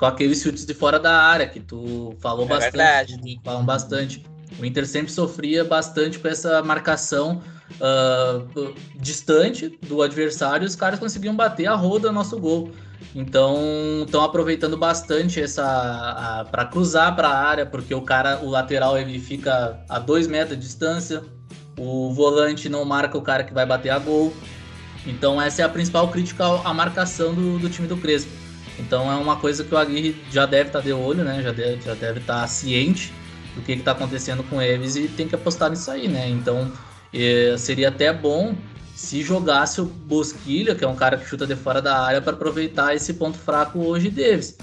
com aqueles chutes de fora da área que tu falou é bastante, verdade. falam bastante. O Inter sempre sofria bastante com essa marcação uh, distante do adversário, e os caras conseguiam bater a roda no nosso gol. Então, estão aproveitando bastante essa para cruzar para a área, porque o cara, o lateral ele fica a dois metros de distância, o volante não marca o cara que vai bater a gol. Então, essa é a principal crítica à marcação do, do time do Crespo. Então é uma coisa que o Aguirre já deve estar tá de olho, né? Já deve, já deve estar tá ciente do que está acontecendo com eles e tem que apostar nisso aí, né? Então é, seria até bom se jogasse o Bosquilha, que é um cara que chuta de fora da área, para aproveitar esse ponto fraco hoje deles.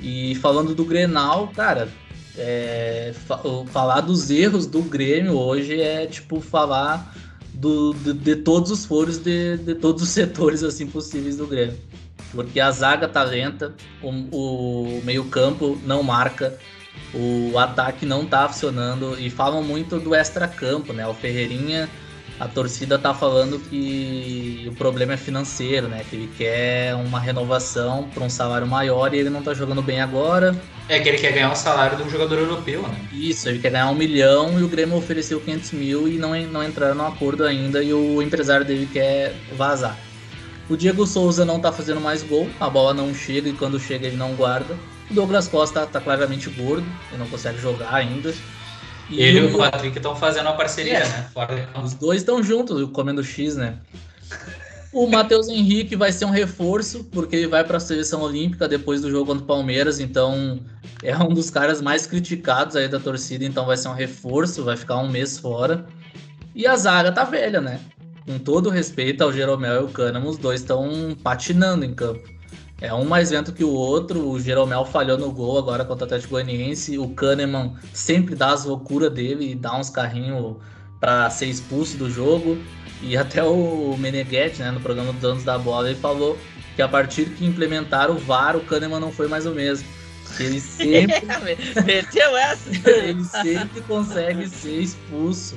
E falando do Grenal, cara, é, falar dos erros do Grêmio hoje é tipo falar do, de, de todos os foros de, de todos os [LAUGHS] setores assim possíveis do Grêmio porque a zaga tá lenta, o, o meio-campo não marca, o ataque não tá funcionando e falam muito do extra-campo, né? O Ferreirinha, a torcida tá falando que o problema é financeiro, né? Que ele quer uma renovação para um salário maior e ele não tá jogando bem agora. É que ele quer ganhar o salário de um jogador europeu, né? Isso, ele quer ganhar um milhão e o Grêmio ofereceu 500 mil e não, não entraram no acordo ainda e o empresário dele quer vazar. O Diego Souza não tá fazendo mais gol, a bola não chega e quando chega ele não guarda. O Douglas Costa tá claramente gordo, ele não consegue jogar ainda. E ele o... e o Patrick estão fazendo uma parceria, é. né? Fora... Os dois estão juntos, comendo X, né? O Matheus Henrique vai ser um reforço, porque ele vai para a seleção olímpica depois do jogo contra o Palmeiras, então é um dos caras mais criticados aí da torcida, então vai ser um reforço, vai ficar um mês fora. E a zaga tá velha, né? com todo respeito ao Jeromel e o Kahneman, os dois estão patinando em campo. É um mais lento que o outro. O Jeromel falhou no gol agora contra o Atlético Goianiense. O Kahneman sempre dá as loucuras dele e dá uns carrinhos para ser expulso do jogo. E até o Meneghetti, né, no programa dos anos da bola, ele falou que a partir que implementaram o VAR, o Kahneman não foi mais o mesmo. Ele [LAUGHS] sempre. Meteu essa! ele sempre consegue ser expulso.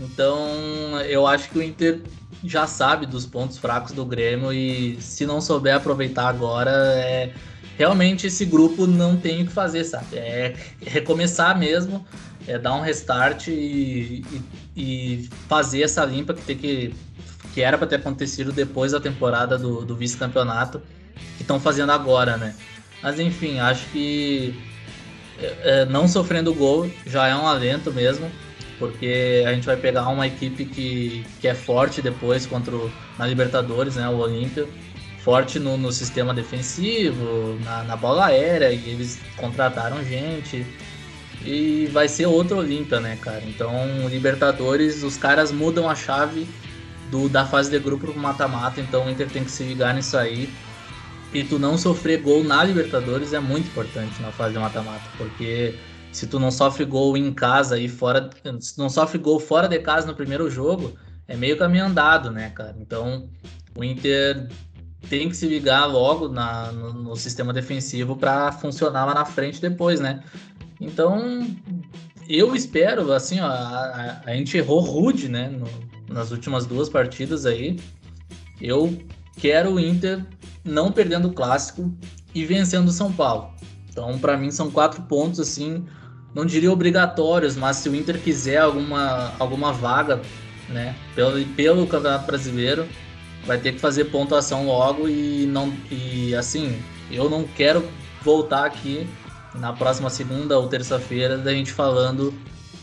Então, eu acho que o Inter já sabe dos pontos fracos do Grêmio e se não souber aproveitar agora, é realmente esse grupo não tem o que fazer, sabe? É recomeçar mesmo, é dar um restart e, e, e fazer essa limpa que tem que que era para ter acontecido depois da temporada do, do vice-campeonato que estão fazendo agora, né? Mas enfim, acho que é, é, não sofrendo gol já é um alento mesmo porque a gente vai pegar uma equipe que, que é forte depois contra o, na Libertadores, né, o Olímpia, forte no, no sistema defensivo, na, na, bola aérea, e eles contrataram gente. E vai ser outro Olímpia, né, cara? Então, Libertadores, os caras mudam a chave do, da fase de grupo pro mata-mata, então o Inter tem que se ligar nisso aí. E tu não sofrer gol na Libertadores é muito importante na fase de mata-mata, porque se tu não sofre gol em casa e fora, se não sofre gol fora de casa no primeiro jogo, é meio caminho andado, né, cara? Então, o Inter tem que se ligar logo na, no, no sistema defensivo para funcionar lá na frente depois, né? Então, eu espero, assim, ó, a, a, gente errou rude, né, no, nas últimas duas partidas aí. Eu quero o Inter não perdendo o clássico e vencendo o São Paulo. Então, para mim, são quatro pontos, assim, não diria obrigatórios, mas se o Inter quiser alguma, alguma vaga, né, pelo, pelo Campeonato Brasileiro, vai ter que fazer pontuação logo e não e assim, eu não quero voltar aqui na próxima segunda ou terça-feira da gente falando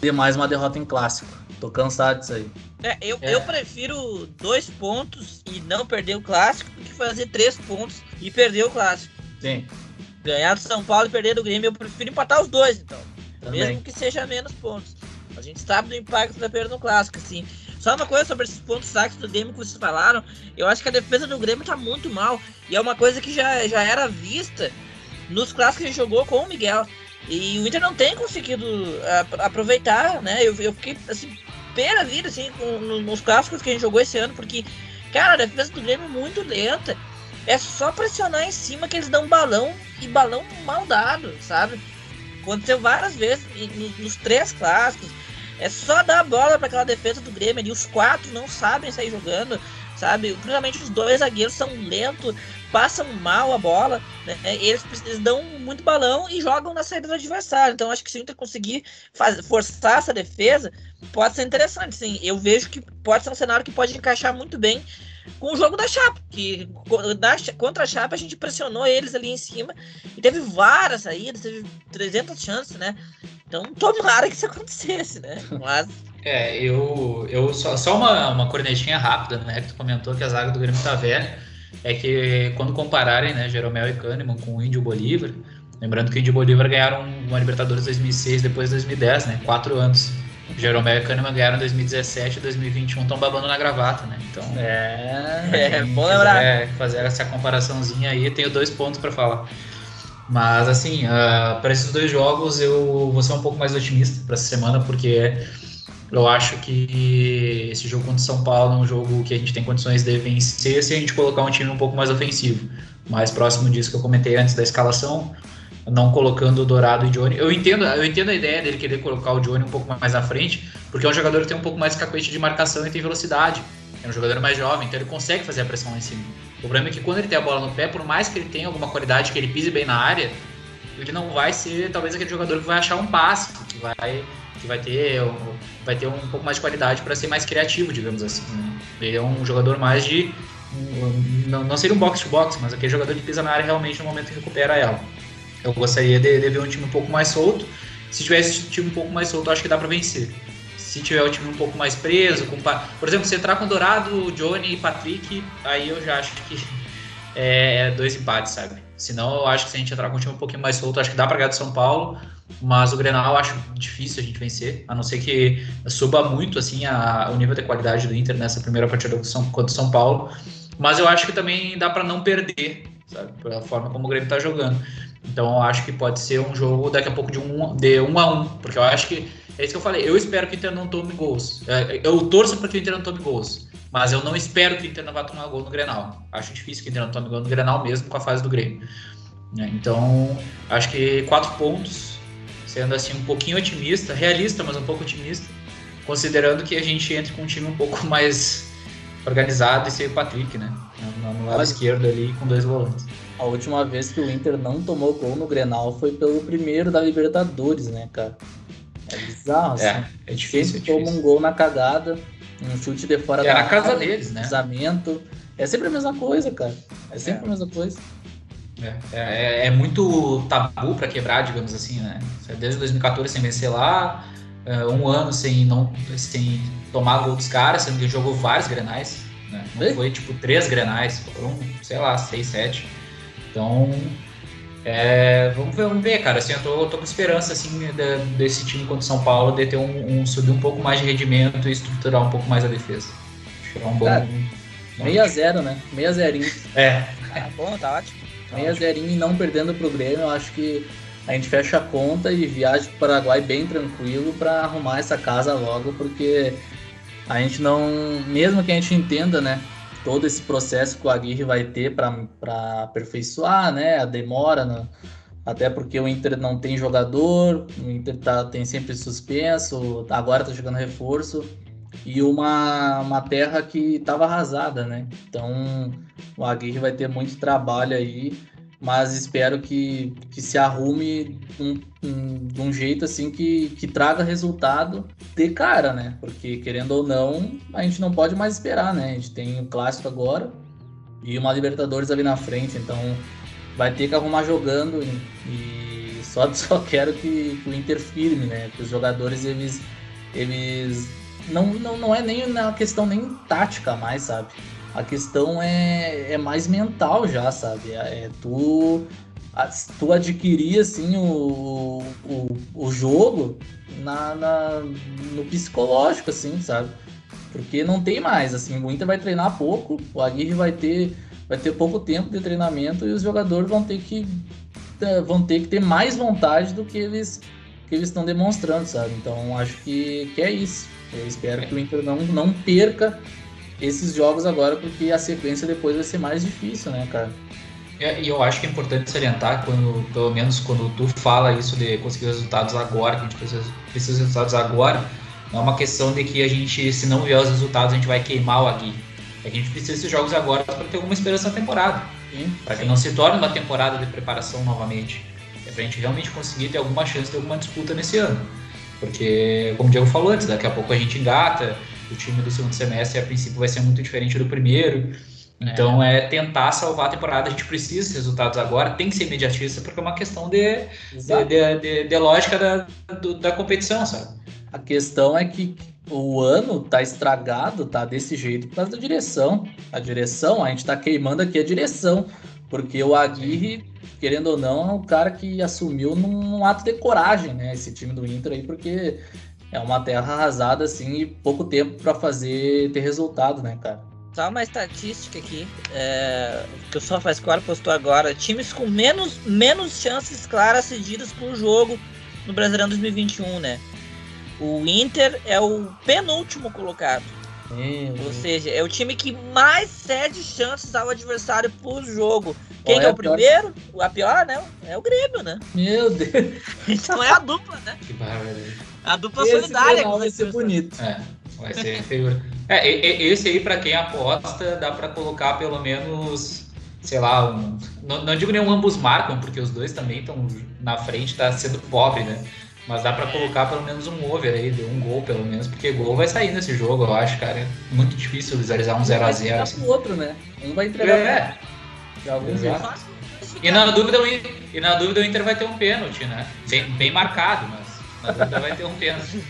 de mais uma derrota em clássico. Tô cansado disso aí. É, eu, é. eu prefiro dois pontos e não perder o clássico do que fazer três pontos e perder o clássico. Sim. Ganhar do São Paulo e perder do Grêmio, eu prefiro empatar os dois, então. Também. Mesmo que seja menos pontos. A gente sabe do impacto da perda no clássico, assim. Só uma coisa sobre esses pontos fracos do Grêmio que vocês falaram. Eu acho que a defesa do Grêmio tá muito mal. E é uma coisa que já, já era vista nos clássicos que a gente jogou com o Miguel. E o Inter não tem conseguido a, aproveitar, né? Eu, eu fiquei assim, pena vida, assim, com, nos clássicos que a gente jogou esse ano, porque, cara, a defesa do Grêmio é muito lenta. É só pressionar em cima que eles dão balão e balão mal dado, sabe? Aconteceu várias vezes nos três clássicos. É só dar a bola para aquela defesa do Grêmio ali. Os quatro não sabem sair jogando, sabe? Principalmente os dois zagueiros são lentos, passam mal a bola. Né? Eles, eles dão muito balão e jogam na saída do adversário. Então acho que se o Inter conseguir fazer, forçar essa defesa, pode ser interessante. Sim, eu vejo que pode ser um cenário que pode encaixar muito bem com o jogo da Chapa, que da, contra a Chapa a gente pressionou eles ali em cima e teve várias saídas, teve 300 chances, né? Então tomara que isso acontecesse, né? Mas... É, eu, eu só, só uma, uma cornetinha rápida, né? Que tu comentou que a zaga do Grêmio tá velha. É que quando compararem, né, Jeromel e Kahneman com o Índio Bolívar, lembrando que o Índio Bolívar ganharam uma Libertadores 2006 depois de 2010, né? Quatro anos. Jeromel e Kahneman ganharam em 2017 e 2021 estão babando na gravata, né? Então, é, é bom lembrar. fazer essa comparaçãozinha aí, tenho dois pontos para falar. Mas, assim, uh, para esses dois jogos eu vou ser um pouco mais otimista para essa semana, porque eu acho que esse jogo contra o São Paulo é um jogo que a gente tem condições de vencer se a gente colocar um time um pouco mais ofensivo. Mais próximo disso que eu comentei antes da escalação, não colocando o Dourado e Johnny. Eu entendo, eu entendo a ideia dele querer colocar o Johnny um pouco mais à frente, porque é um jogador que tem um pouco mais de cacuete de marcação e tem velocidade. É um jogador mais jovem, então ele consegue fazer a pressão lá em cima. O problema é que quando ele tem a bola no pé, por mais que ele tenha alguma qualidade, que ele pise bem na área, ele não vai ser talvez aquele jogador que vai achar um passe, que vai, que vai ter vai ter um pouco mais de qualidade para ser mais criativo, digamos assim. Né? Ele é um jogador mais de não, não seria um box to box, mas aquele jogador que pisa na área realmente no momento que recupera ela. Eu gostaria de, de ver um time um pouco mais solto. Se tivesse um time um pouco mais solto, acho que dá para vencer. Se tiver o time um pouco mais preso, com, por exemplo, se entrar com Dourado, Johnny e Patrick, aí eu já acho que [LAUGHS] é, é dois empates, sabe? Senão, eu acho que se a gente entrar com um time um pouquinho mais solto, acho que dá para ganhar do São Paulo. Mas o Grenal eu acho difícil a gente vencer, a não ser que suba muito assim a, o nível de qualidade do Inter nessa primeira partida contra o São Paulo. Mas eu acho que também dá para não perder, sabe? Pela forma como o Grêmio está jogando. Então eu acho que pode ser um jogo daqui a pouco de um, de um a um, porque eu acho que é isso que eu falei. Eu espero que o Inter não tome gols. É, eu torço para que o Inter não tome gols. Mas eu não espero que o Inter não vá tomar gol no Grenal. Acho difícil que o Inter não tome gol no Grenal mesmo com a fase do Grêmio. É, então, acho que quatro pontos, sendo assim um pouquinho otimista, realista, mas um pouco otimista, considerando que a gente entre com um time um pouco mais organizado e sem o Patrick, né? No lado esquerdo ali com dois volantes. A última vez que o Inter não tomou gol no Grenal foi pelo primeiro da Libertadores, né, cara? É bizarro, é, assim. É, é difícil. Sempre é toma um gol na cagada, um chute de fora é da na casa deles, né? Cruzamento. É sempre a mesma coisa, cara. É sempre é. a mesma coisa. É, é, é muito tabu para quebrar, digamos assim, né? Desde 2014 sem vencer lá, é, um ano sem, não, sem tomar gol dos caras, sendo que jogou vários grenais. Né? Não foi tipo três grenais, foram, sei lá, seis, sete. Então, é, vamos, ver, vamos ver, cara. Assim, eu tô, tô com esperança assim, de, desse time contra o São Paulo de ter um, um, subir um pouco mais de rendimento e estruturar um pouco mais a defesa. Acho que é um bom. Cara, meia zero, né? Meia zerinho. É. Tá bom, tá ótimo. Tá meia zerinho e não perdendo pro Grêmio, eu acho que a gente fecha a conta e viaja pro Paraguai bem tranquilo para arrumar essa casa logo, porque a gente não. Mesmo que a gente entenda, né? Todo esse processo que o Aguirre vai ter para aperfeiçoar, né? A demora, no, até porque o Inter não tem jogador, o Inter tá, tem sempre suspenso, agora está jogando reforço e uma, uma terra que estava arrasada, né? Então o Aguirre vai ter muito trabalho aí mas espero que, que se arrume um, um, de um jeito assim que, que traga resultado de cara, né? Porque querendo ou não, a gente não pode mais esperar, né? A gente tem o um clássico agora e uma Libertadores ali na frente, então vai ter que arrumar jogando e, e só, [LAUGHS] só quero que, que, o Inter firme, né? Que os jogadores eles, eles não, não, não é nem na questão nem tática mais, sabe? A questão é, é mais mental já, sabe? É, é tu, tu adquirir assim o, o, o jogo na, na, no psicológico, assim, sabe? Porque não tem mais, assim, o Inter vai treinar pouco, o Aguirre vai ter, vai ter pouco tempo de treinamento e os jogadores vão ter que é, vão ter que ter mais vontade do que eles que eles estão demonstrando, sabe? Então acho que, que é isso. Eu espero que o Inter não, não perca esses jogos agora, porque a sequência depois vai ser mais difícil, né, cara? É, e eu acho que é importante salientar, quando, pelo menos quando tu fala isso de conseguir resultados agora, que a gente precisa, precisa de resultados agora, não é uma questão de que a gente, se não vier os resultados, a gente vai queimar o Agui. A gente precisa desses jogos agora para ter alguma esperança na temporada. Para que não se torne uma temporada de preparação novamente. É para a gente realmente conseguir ter alguma chance de alguma disputa nesse ano. Porque, como o Diego falou antes, daqui a pouco a gente engata, o time do segundo semestre a princípio vai ser muito diferente do primeiro. Então é. é, tentar salvar a temporada. A gente precisa desses resultados agora, tem que ser imediatista, porque é uma questão de, de, de, de, de, lógica da, do, da competição, sabe? A questão é que o ano tá estragado, tá desse jeito por causa da direção. A direção, a gente tá queimando aqui a direção. Porque o Aguirre, querendo ou não, é um cara que assumiu num ato de coragem, né? Esse time do Inter aí, porque é uma terra arrasada, assim, e pouco tempo para fazer ter resultado, né, cara? Só uma estatística aqui, é, que o SofaScore postou agora: times com menos, menos chances claras cedidas por jogo no Brasileirão 2021, né? O Inter é o penúltimo colocado. Ou seja, é o time que mais cede chances ao adversário por jogo. Quem é, é o primeiro? A pior, né? É o Grêmio, né? Meu Deus. [LAUGHS] Então é a dupla, né? Que barbaridade. A dupla esse solidária. vai ser bonito. É, vai ser feio. É, esse aí, para quem aposta, dá para colocar pelo menos, sei lá, um, não, não digo nenhum ambos marcam, porque os dois também estão na frente, tá sendo pobre, né? Mas dá para colocar pelo menos um over aí, um gol pelo menos, porque gol vai sair nesse jogo, eu acho, cara. É muito difícil visualizar um 0x0. Um assim. outro, né? Um vai entregar. É. Jeito. E na, dúvida, e na dúvida o Inter vai ter um pênalti, né? Bem, bem marcado, mas dúvida vai ter um pênalti.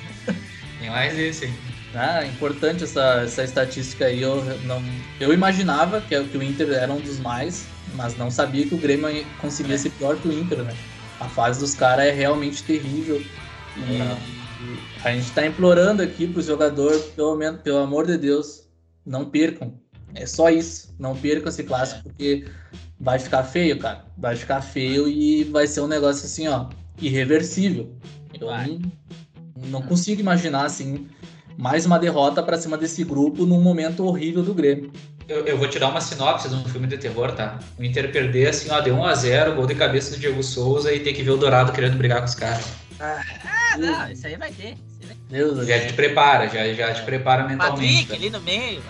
Tem mais esse aí. Ah, importante essa, essa estatística aí. Eu, não, eu imaginava que, que o Inter era um dos mais, mas não sabia que o Grêmio conseguia ser pior que o Inter, né? A fase dos caras é realmente terrível. E é. a gente tá implorando aqui pro jogador, pelo menos, pelo amor de Deus, não percam. É só isso. Não percam esse clássico, porque vai ficar feio, cara. Vai ficar feio e vai ser um negócio assim, ó, irreversível. Eu não, não consigo imaginar, assim, mais uma derrota para cima desse grupo num momento horrível do Grêmio. Eu, eu, vou tirar uma sinopse de um filme de terror, tá? O Inter perder assim, ó, deu 1x0, gol de cabeça do Diego Souza e ter que ver o Dourado querendo brigar com os caras. Ah, não, isso aí vai ter. Deus, já te prepara, já, já te prepara mentalmente. Patrick ali no meio.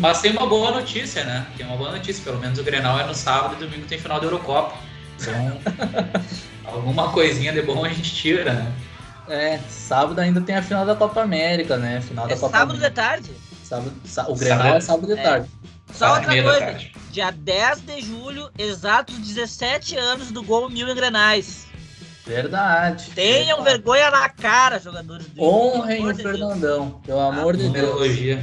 Mas tem uma boa notícia, né? Tem uma boa notícia, pelo menos o Grenal é no sábado e domingo tem final da Eurocopa. Então, [LAUGHS] alguma coisinha de bom a gente tira, né? É, sábado ainda tem a final da Copa América, né? Final é da Copa sábado América. de tarde? Sábado, o Grenal sábado, é sábado de é. tarde. Só outra coisa, dia 10 de julho, exatos 17 anos do gol mil em Grenais. Verdade. Tenham verdade. vergonha na cara, jogadores do Honrem o de Fernandão, Deus. pelo amor ah, de Deus.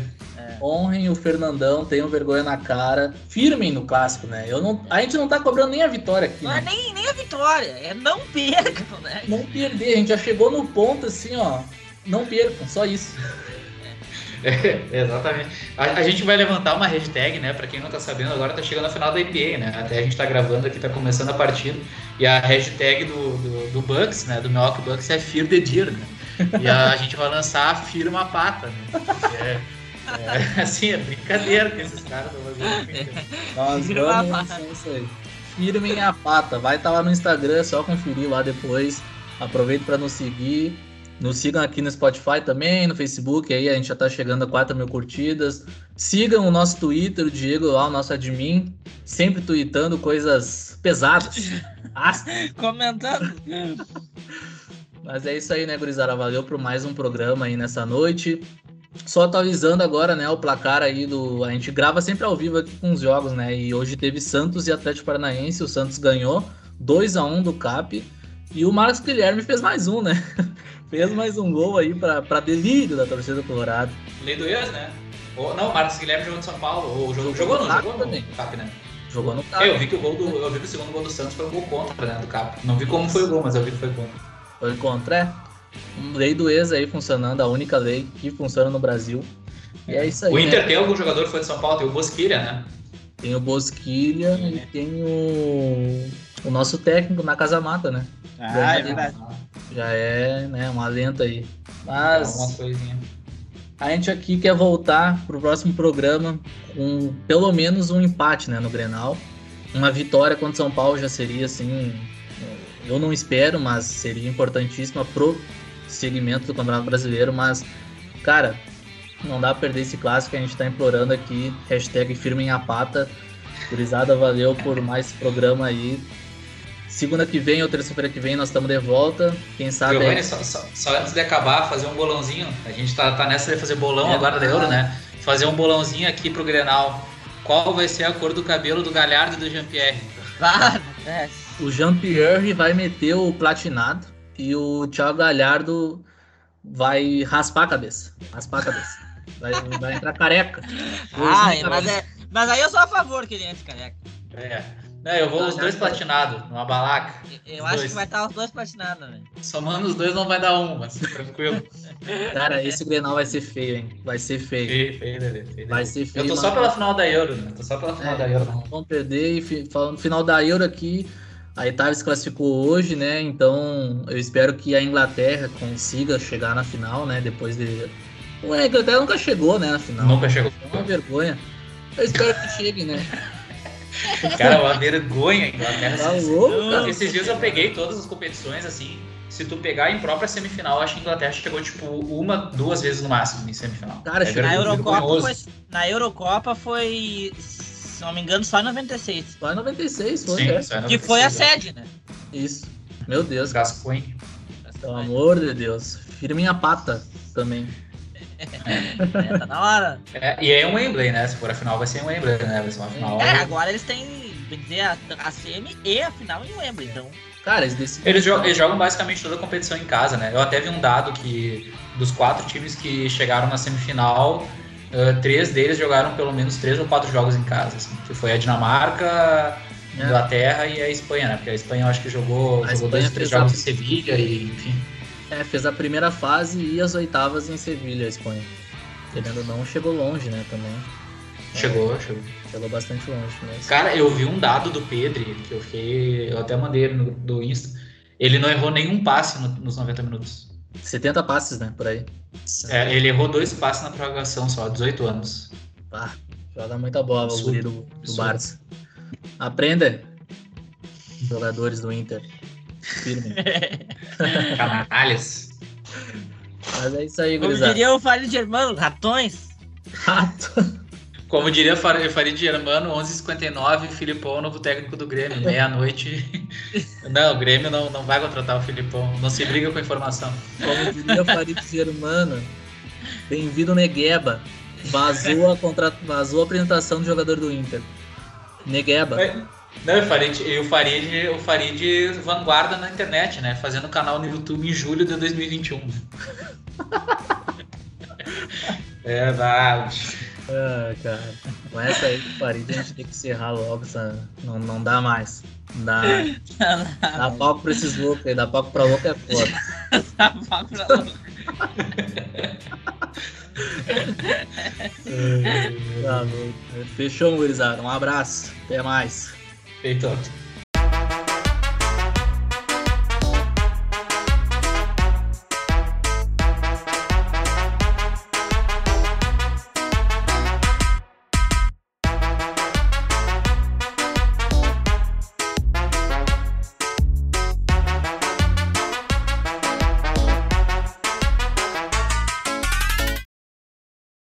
É. Honrem o Fernandão, tenham vergonha na cara. Firmem no clássico, né? Eu não, a gente não tá cobrando nem a vitória aqui. Não é né? é nem, nem a vitória, é não percam, né? Não perder, a gente já chegou no ponto assim, ó. Não percam, só isso. [LAUGHS] É, exatamente. A, a, gente vai levantar uma hashtag, né? Para quem não tá sabendo, agora tá chegando a final da IPA, né? Até a gente tá gravando aqui, tá começando a partida. E a hashtag do, do, do Bucks, né? Do Milwaukee Bucks é Fear the Deer, né? E a, a gente vai lançar a Firma Pata, né? É, é, [LAUGHS] assim, é brincadeira que esses caras estão fazendo. [LAUGHS] Nós vamos isso aí. Firmem a pata. Vai estar tá lá no Instagram, é só conferir lá depois. Aproveita para nos seguir. Nos sigam aqui no Spotify também, no Facebook, aí a gente já tá chegando a 4 mil curtidas. Sigam o nosso Twitter, o Diego lá, o nosso admin, sempre tweetando coisas pesadas. [LAUGHS] Comentando. Mas é isso aí, né, gurizada? Valeu por mais um programa aí nessa noite. Só atualizando agora, né, o placar aí do... A gente grava sempre ao vivo aqui com os jogos, né? E hoje teve Santos e Atlético Paranaense. O Santos ganhou 2 a 1 do CAP. E o Marcos Guilherme fez mais um, né? [LAUGHS] fez mais um gol aí para delírio da torcida do Colorado. Lei do ex, né? Ou, não, o Marcos Guilherme jogou no São Paulo. Ou jogou, jogou, no, jogou também. no CAP, né? Jogou no CAP. Eu vi que o gol do, eu vi que o segundo gol do Santos foi um gol contra, né, do CAP. Não vi como foi o gol, mas eu vi que foi contra. Foi contra, é. Lei do ex aí funcionando, a única lei que funciona no Brasil. E é isso aí. O Inter né? tem algum jogador que foi de São Paulo? Tem o Bosquilha, né? Tem o Bosquilha é. e tem o, o nosso técnico na Casa Mata, né? Ah, é verdade. Já é, né, um alento aí. Mas. É uma coisinha. A gente aqui quer voltar pro próximo programa com pelo menos um empate, né, no Grenal. Uma vitória contra São Paulo já seria assim, eu não espero, mas seria importantíssima pro segmento do Campeonato Brasileiro, mas cara, não dá pra perder esse clássico que a gente tá implorando aqui. Hashtag firmem a pata. Gurizada, valeu por mais programa aí. Segunda que vem ou terça-feira que vem nós estamos de volta. Quem sabe. Giovanni, é... só, só, só, antes de acabar, fazer um bolãozinho. A gente tá, tá nessa de fazer bolão é, agora da Euro, né? Fazer um bolãozinho aqui pro Grenal. Qual vai ser a cor do cabelo do Galhardo e do Jean-Pierre? Ah, é. O Jean-Pierre vai meter o platinado e o Thiago Galhardo vai raspar a cabeça. Raspar a cabeça. Vai, vai entrar careca. Ah, mas, é, mas aí eu sou a favor que ele entre careca. É. Não, eu vou os dois platinados, numa balaca. Eu acho dois. que vai estar os dois platinados, velho. Somando os dois não vai dar um, mas tranquilo. [LAUGHS] Cara, esse Grenal vai ser feio, hein? Vai ser feio. Feio, feio, feio, feio Vai ser feio. Eu tô só pela final da Euro, né? Tô só pela final é, da Euro. Não. Vamos perder e falando final da Euro aqui, a Itália se classificou hoje, né? Então eu espero que a Inglaterra consiga chegar na final, né? Depois de. a Inglaterra nunca chegou, né? Na final. Nunca chegou. É uma vergonha. Eu espero que chegue, né? [LAUGHS] Cara, uma vergonha a Inglaterra. Tá louco. Esses dias eu peguei todas as competições, assim. Se tu pegar em própria semifinal, acho que a Inglaterra chegou, tipo, uma, duas vezes no máximo em semifinal. Cara, é na, Eurocopa foi, na Eurocopa foi, se não me engano, só em 96. Só em 96, foi. Sim, é. só em 96, que foi a sede, né? Isso. Meu Deus. Gascoigne. Pelo amor de Deus. Firme a pata também. é, tá na hora. É, e é um Wembley, né? Se for a final, vai ser um Wembley, né? Vai ser uma final. É, agora eles têm, bem dizer, a, a semi e a final em Wembley, então. Cara, eles decidem. Eles, jogam, eles jogam basicamente toda a competição em casa, né? Eu até vi um dado que dos quatro times que chegaram na semifinal, uh, três deles jogaram pelo menos três ou quatro jogos em casa, assim, que foi a Dinamarca, É. Inglaterra e a Espanha, né? Porque a Espanha eu acho que jogou, jogou dois, três jogos a... em Sevilha e enfim. É, fez a primeira fase e as oitavas em Sevilha, a Espanha. Querendo ou não, chegou longe, né, também. Chegou, é, chegou. Chegou bastante longe. Mas... Cara, eu vi um dado do Pedri, que eu fiquei. Eu até mandei ele no do Insta. Ele não errou nenhum passe no, nos 90 minutos. 70 passes, né? Por aí. É, ele errou dois passes na prorrogação só, 18 anos. Ah, joga muita bola o guri do, do Barça. Aprenda, jogadores do Inter. Firme. [LAUGHS] Canalhas. Mas é isso aí, Como gurizada. diria o Farid Germano, ratões. Rato. Como diria Farid Germano, 11h59, Filipão, novo técnico do Grêmio. [LAUGHS] Meia-noite. Não, o Grêmio não, não vai contratar o Filipão. Não se briga com a informação. Como diria Farid Germano, bem-vindo Negueba. Vazou a, contra... Vazou a apresentação do jogador do Inter. Negueba. É. Não, o Farid, o Farid, o Farid vanguarda na internet, né? Fazendo canal no YouTube em julho de 2021. [LAUGHS] é, vai. Ah, cara. Com essa aí do Farid a gente tem que encerrar logo. Essa... Não, não dá mais. Não dá, [LAUGHS] dá palco pra esses loucos aí. Dá palco pra louco é foda. [LAUGHS] dá palco pra louco. [LAUGHS] tá, Fechou, gurizada. Um abraço. Até mais. Feito.